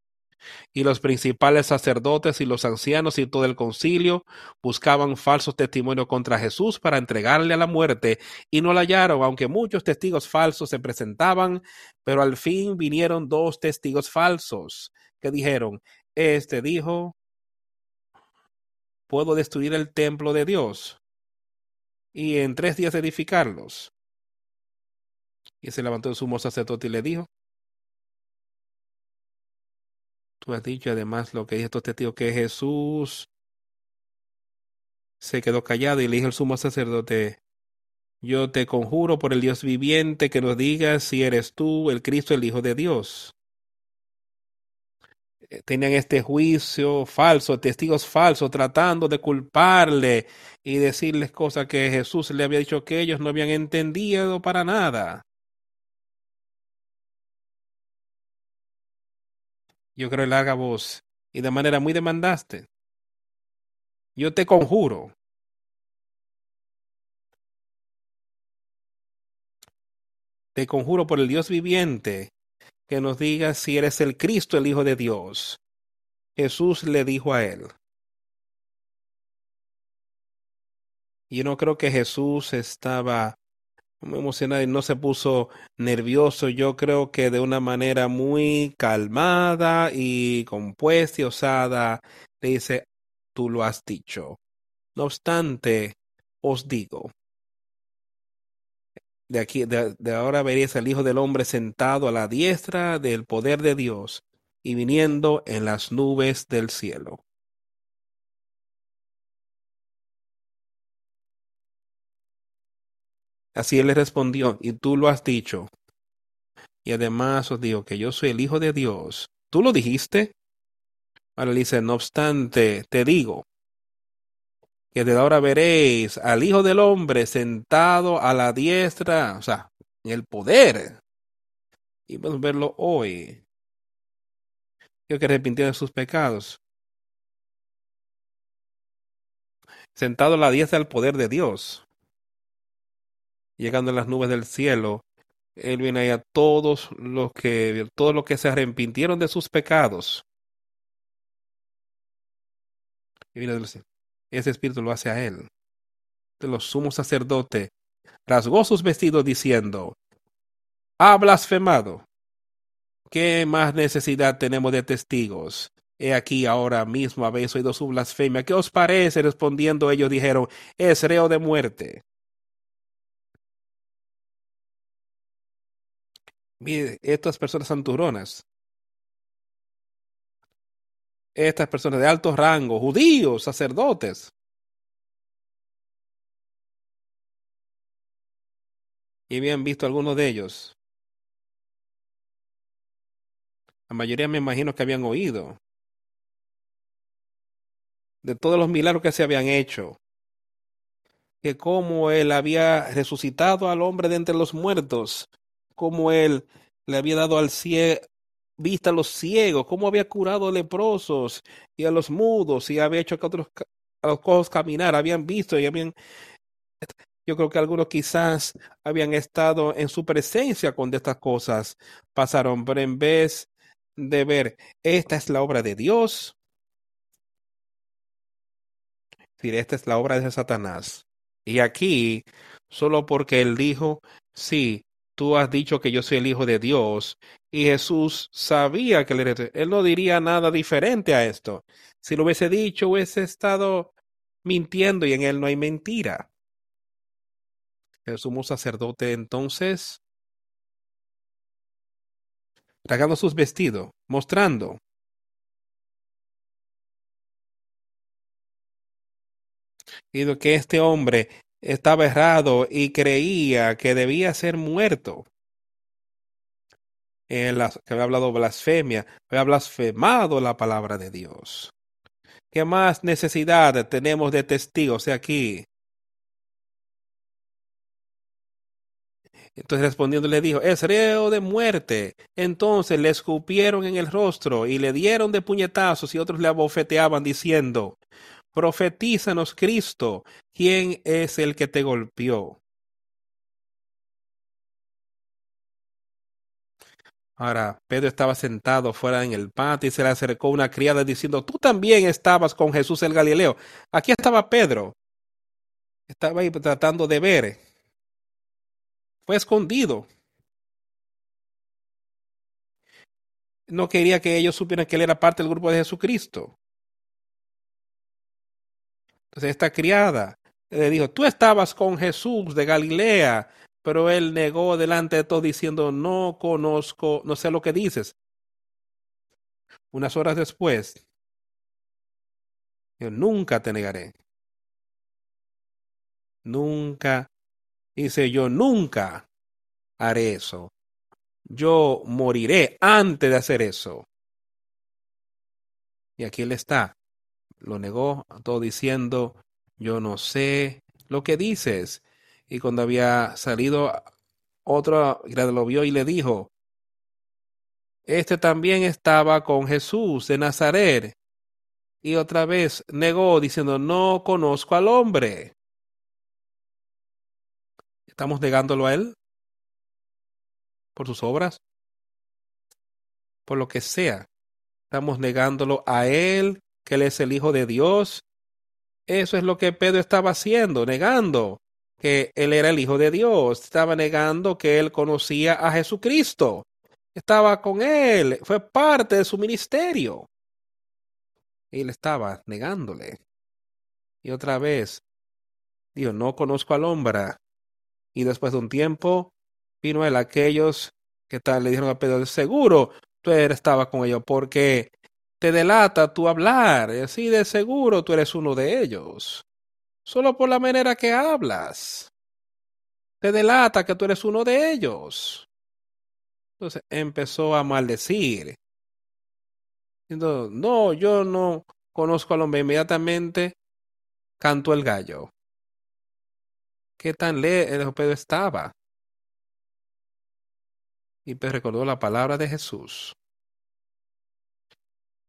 A: y los principales sacerdotes y los ancianos y todo el concilio buscaban falsos testimonios contra Jesús para entregarle a la muerte y no la hallaron, aunque muchos testigos falsos se presentaban, pero al fin vinieron dos testigos falsos que dijeron, este dijo, puedo destruir el templo de Dios y en tres días edificarlos. Y se levantó el sumo sacerdote y le dijo, Tú has dicho además lo que dice estos testigos, que Jesús se quedó callado y le dijo el sumo sacerdote, yo te conjuro por el Dios viviente que nos digas si eres tú el Cristo, el Hijo de Dios. Eh, tenían este juicio falso, testigos falsos, tratando de culparle y decirles cosas que Jesús le había dicho que ellos no habían entendido para nada. Yo creo, larga voz y de manera muy demandaste. Yo te conjuro. Te conjuro por el Dios viviente que nos digas si eres el Cristo, el Hijo de Dios. Jesús le dijo a él. Yo no creo que Jesús estaba y no se puso nervioso. Yo creo que de una manera muy calmada y compuesta y osada le dice, tú lo has dicho. No obstante, os digo, de aquí, de, de ahora veréis al Hijo del Hombre sentado a la diestra del poder de Dios y viniendo en las nubes del cielo. Así él le respondió, y tú lo has dicho. Y además os digo que yo soy el Hijo de Dios. ¿Tú lo dijiste? Ahora le dice, no obstante, te digo que desde ahora veréis al Hijo del Hombre sentado a la diestra, o sea, en el poder. Y podemos verlo hoy. Yo que arrepintió de sus pecados. Sentado a la diestra del poder de Dios. Llegando a las nubes del cielo, Él viene a todos los que, todos los que se arrepintieron de sus pecados. Y viene del cielo. Ese espíritu lo hace a Él. De los sumos sacerdotes rasgó sus vestidos diciendo, ha blasfemado. ¿Qué más necesidad tenemos de testigos? He aquí ahora mismo habéis oído su blasfemia. ¿Qué os parece? Respondiendo ellos dijeron, es reo de muerte. Mire, estas personas santuronas, estas personas de alto rango, judíos, sacerdotes, y habían visto algunos de ellos. La mayoría me imagino que habían oído de todos los milagros que se habían hecho, que como él había resucitado al hombre de entre los muertos, como él le había dado al ciego vista a los ciegos, cómo había curado a leprosos y a los mudos y había hecho que otros a los cojos caminar, habían visto y habían yo creo que algunos quizás habían estado en su presencia cuando estas cosas pasaron, pero en vez de ver, esta es la obra de Dios. Esta es la obra de Satanás. Y aquí, solo porque él dijo, sí, tú has dicho que yo soy el Hijo de Dios, y Jesús sabía que él, no diría nada diferente a esto. Si lo hubiese dicho, hubiese estado mintiendo y en él no hay mentira. El sumo sacerdote entonces rasgando sus vestidos, mostrando y que este hombre estaba errado y creía que debía ser muerto. En la, que había hablado blasfemia, había blasfemado la palabra de Dios. ¿Qué más necesidad tenemos de testigos de aquí? Entonces respondiendo le dijo, es reo de muerte. Entonces le escupieron en el rostro y le dieron de puñetazos y otros le abofeteaban diciendo, profetízanos Cristo, ¿quién es el que te golpeó? Ahora, Pedro estaba sentado fuera en el patio y se le acercó una criada diciendo, tú también estabas con Jesús el Galileo. Aquí estaba Pedro. Estaba ahí tratando de ver fue escondido. No quería que ellos supieran que él era parte del grupo de Jesucristo. Entonces esta criada le dijo, tú estabas con Jesús de Galilea, pero él negó delante de todos diciendo, no conozco, no sé lo que dices. Unas horas después, yo nunca te negaré. Nunca Dice, yo nunca haré eso. Yo moriré antes de hacer eso. Y aquí él está. Lo negó todo diciendo, yo no sé lo que dices. Y cuando había salido otro, lo vio y le dijo, este también estaba con Jesús de Nazaret. Y otra vez negó diciendo, no conozco al hombre. ¿Estamos negándolo a Él? ¿Por sus obras? Por lo que sea. Estamos negándolo a Él, que Él es el Hijo de Dios. Eso es lo que Pedro estaba haciendo, negando que Él era el Hijo de Dios. Estaba negando que Él conocía a Jesucristo. Estaba con Él, fue parte de su ministerio. Él estaba negándole. Y otra vez, dijo, no conozco al hombre. Y después de un tiempo, vino él aquellos que tal le dijeron a Pedro, seguro, tú estabas con ellos porque te delata tu hablar. Y así de seguro tú eres uno de ellos. Solo por la manera que hablas. Te delata que tú eres uno de ellos. Entonces empezó a maldecir. Entonces, no, yo no conozco al hombre. Inmediatamente cantó el gallo. ¿Qué tan lejos Pedro estaba? Y Pedro recordó la palabra de Jesús.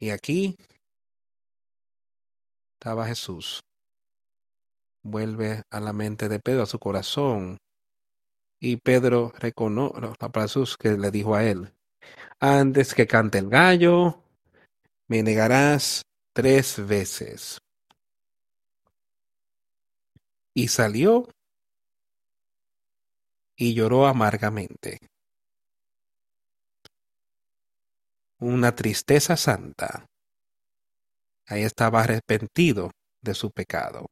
A: Y aquí estaba Jesús. Vuelve a la mente de Pedro, a su corazón. Y Pedro reconoce a Jesús que le dijo a él, antes que cante el gallo, me negarás tres veces. Y salió y lloró amargamente. Una tristeza santa. Ahí estaba arrepentido de su pecado.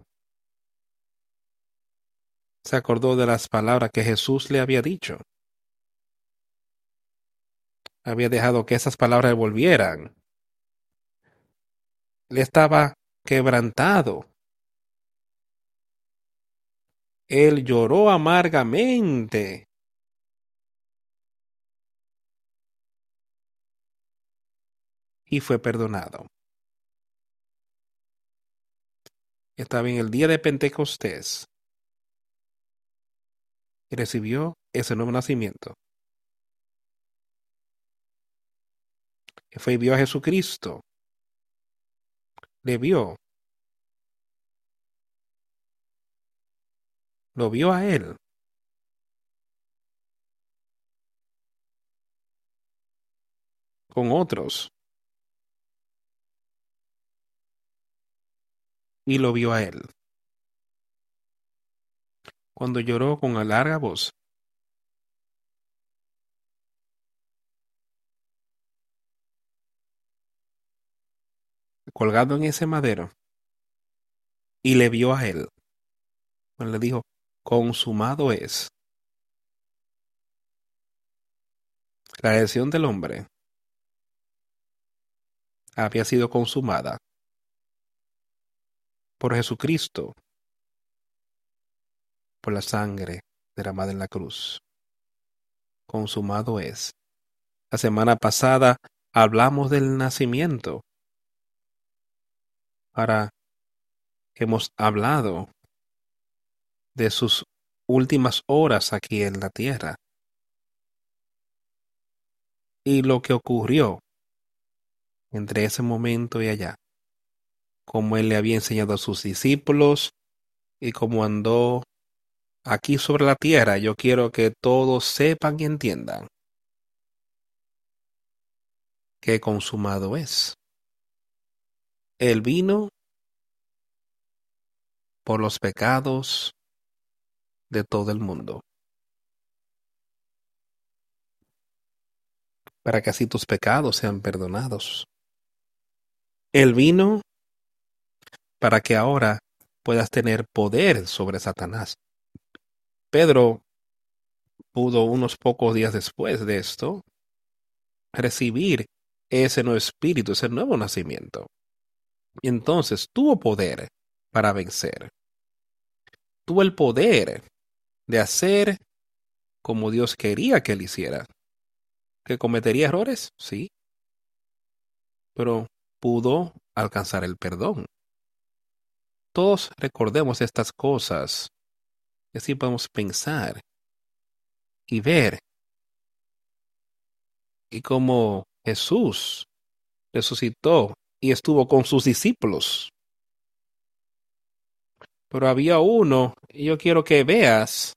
A: Se acordó de las palabras que Jesús le había dicho. Había dejado que esas palabras volvieran. Le estaba quebrantado él lloró amargamente. Y fue perdonado. Estaba en el día de Pentecostés recibió ese nuevo nacimiento. Fue y vio a Jesucristo. Le vio lo vio a él. con otros. Y lo vio a él. Cuando lloró con larga voz. colgado en ese madero. Y le vio a él. le dijo, consumado es. La elección del hombre había sido consumada por Jesucristo, por la sangre derramada en la cruz. Consumado es. La semana pasada hablamos del nacimiento. Ahora hemos hablado de sus últimas horas aquí en la tierra. Y lo que ocurrió entre ese momento y allá, como él le había enseñado a sus discípulos y cómo andó aquí sobre la tierra, yo quiero que todos sepan y entiendan que consumado es. El vino por los pecados de todo el mundo. Para que así tus pecados sean perdonados. El vino para que ahora puedas tener poder sobre Satanás. Pedro pudo unos pocos días después de esto recibir ese nuevo espíritu, ese nuevo nacimiento. Y entonces tuvo poder para vencer. Tuvo el poder de hacer como Dios quería que él hiciera. ¿Que cometería errores? Sí. Pero pudo alcanzar el perdón. Todos recordemos estas cosas. Y así podemos pensar y ver. Y como Jesús resucitó y estuvo con sus discípulos. Pero había uno, y yo quiero que veas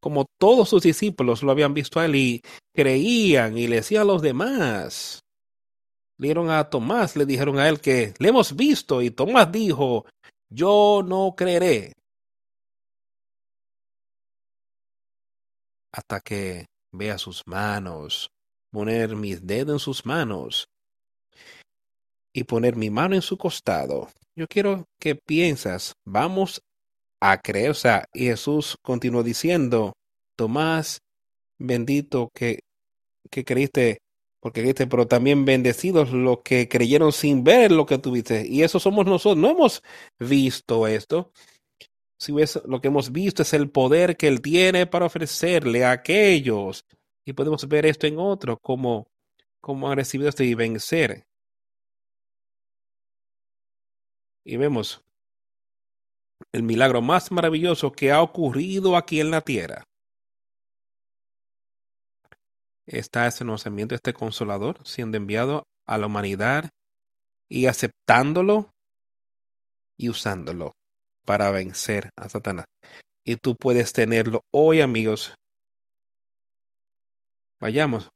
A: como todos sus discípulos lo habían visto a él y creían y le decían a los demás. Le dieron a Tomás, le dijeron a él que le hemos visto y Tomás dijo, yo no creeré. Hasta que vea sus manos, poner mis dedos en sus manos y poner mi mano en su costado yo quiero que piensas, vamos a creer, y Jesús continuó diciendo, Tomás, bendito que, que creíste Porque dice, pero también bendecidos los que creyeron sin ver lo que tuviste. Y eso somos nosotros. No hemos visto esto. Si ves, lo que hemos visto es el poder que Él tiene para ofrecerle a aquellos. Y podemos ver esto en otros, como, como han recibido esto y vencer. Y vemos el milagro más maravilloso que ha ocurrido aquí en la tierra está ese conocimiento, este consolador, siendo enviado a la humanidad y aceptándolo y usándolo para vencer a Satanás. Y tú puedes tenerlo hoy, amigos. Vayamos.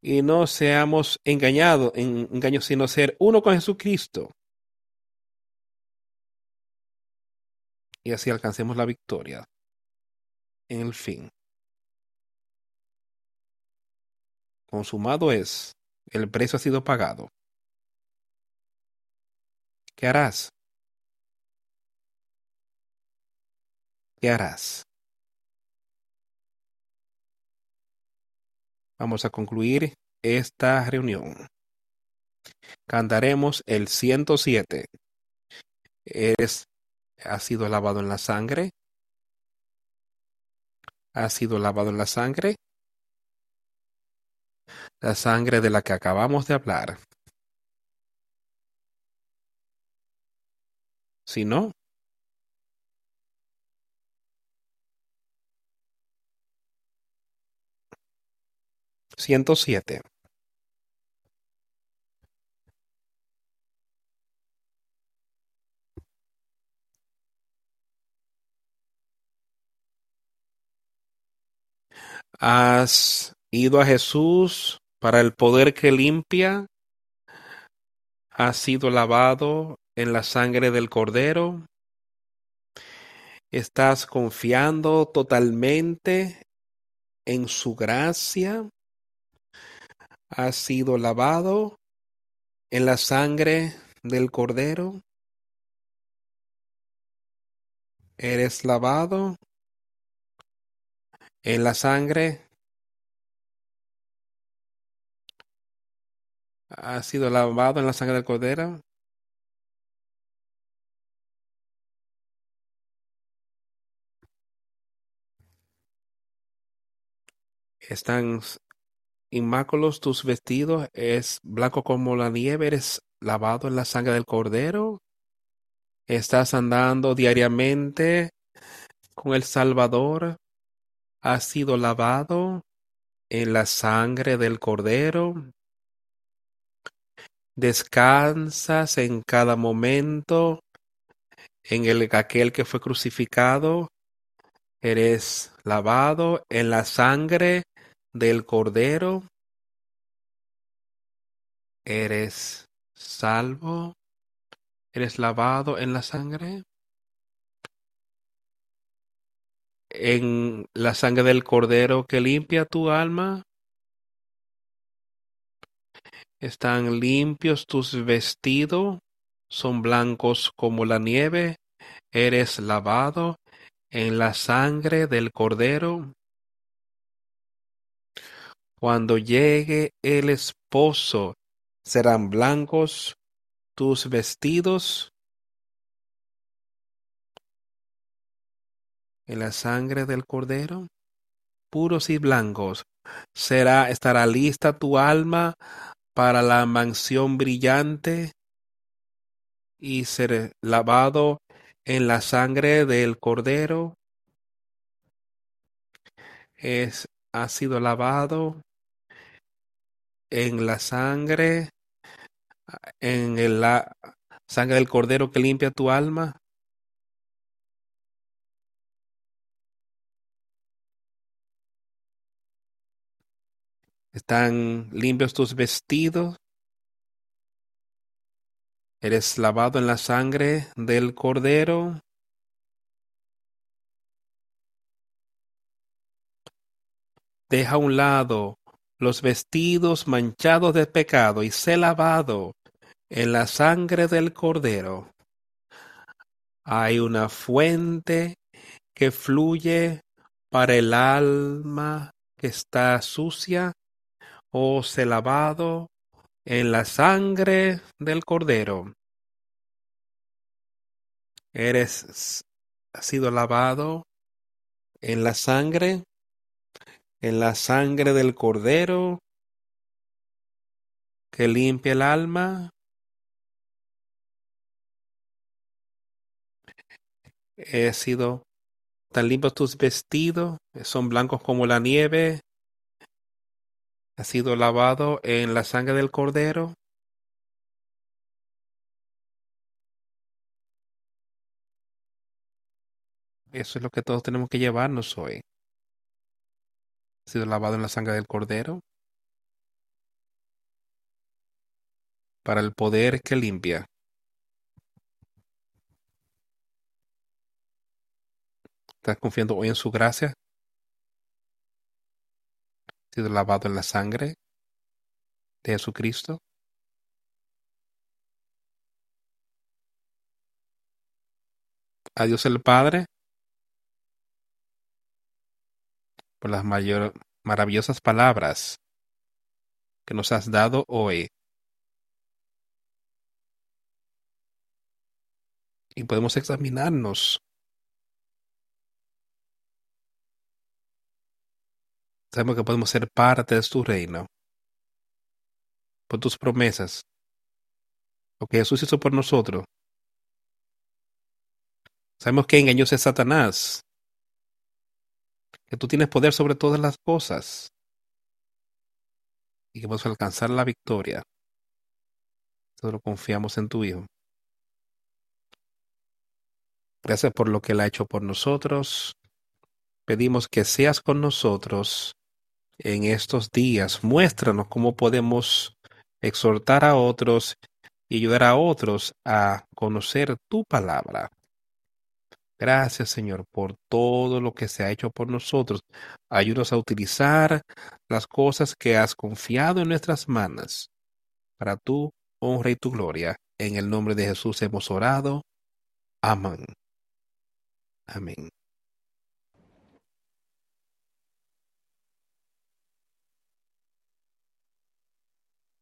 A: Y no seamos engañados, en, sino ser uno con Jesucristo. Y así alcancemos la victoria en el fin. Consumado es, el precio ha sido pagado. ¿Qué harás? ¿Qué harás? Vamos a concluir esta reunión. Cantaremos el 107. Eres, has sido lavado en la sangre. Has sido lavado en la sangre la sangre de la que acabamos de hablar. Si no, ciento siete. ¿Has ido a Jesús para el poder que limpia, ha sido lavado en la sangre del Cordero. Estás confiando totalmente en su gracia. Has sido lavado en la sangre del Cordero. Eres lavado en la sangre ha sido lavado en la sangre del cordero. Están inmáculos tus vestidos, es blanco como la nieve, eres lavado en la sangre del cordero. Estás andando diariamente con el Salvador. Has sido lavado en la sangre del cordero descansas en cada momento en el aquel que fue crucificado, eres lavado en la sangre del cordero, eres salvo, eres lavado en la sangre, en la sangre del cordero que limpia tu alma, están limpios tus vestidos, son blancos como la nieve, eres lavado en la sangre del cordero. Cuando llegue el esposo, serán blancos tus vestidos en la sangre del cordero, puros y blancos. Será, estará lista tu alma para la mansión brillante y ser lavado en la sangre del cordero. Es ha sido lavado en la sangre en la sangre del cordero que limpia tu alma ¿Están limpios tus vestidos? ¿Eres lavado en la sangre del cordero? Deja a un lado los vestidos manchados de pecado y sé lavado en la sangre del cordero. Hay una fuente que fluye para el alma que está sucia os he lavado en la sangre del cordero. Eres, has sido lavado en la sangre, en la sangre del cordero que limpia el alma. He sido tan limpios tus vestidos, son blancos como la nieve. Ha sido lavado en la sangre del cordero. Eso es lo que todos tenemos que llevarnos hoy. Ha sido lavado en la sangre del cordero. Para el poder que limpia. ¿Estás confiando hoy en su gracia? ¿Ha sido lavado en la sangre de Jesucristo? A Dios el Padre por las mayor, maravillosas palabras que nos has dado hoy. Y podemos examinarnos. Sabemos que podemos ser parte de tu reino. Por tus promesas. Lo que Jesús hizo por nosotros. Sabemos que engañó es Satanás que tú tienes poder sobre todas las cosas y que podemos alcanzar la victoria. Solo confiamos en tu Hijo. Gracias por lo que Él ha hecho por nosotros. Pedimos que seas con nosotros en estos días. Muéstranos cómo podemos exhortar a otros y ayudar a otros a conocer tu palabra. Gracias, Señor, por todo lo que se ha hecho por nosotros. Ayúdanos a utilizar las cosas que has confiado en nuestras manos para tu honra y tu gloria. En el nombre de Jesús hemos orado. Amén. Amén.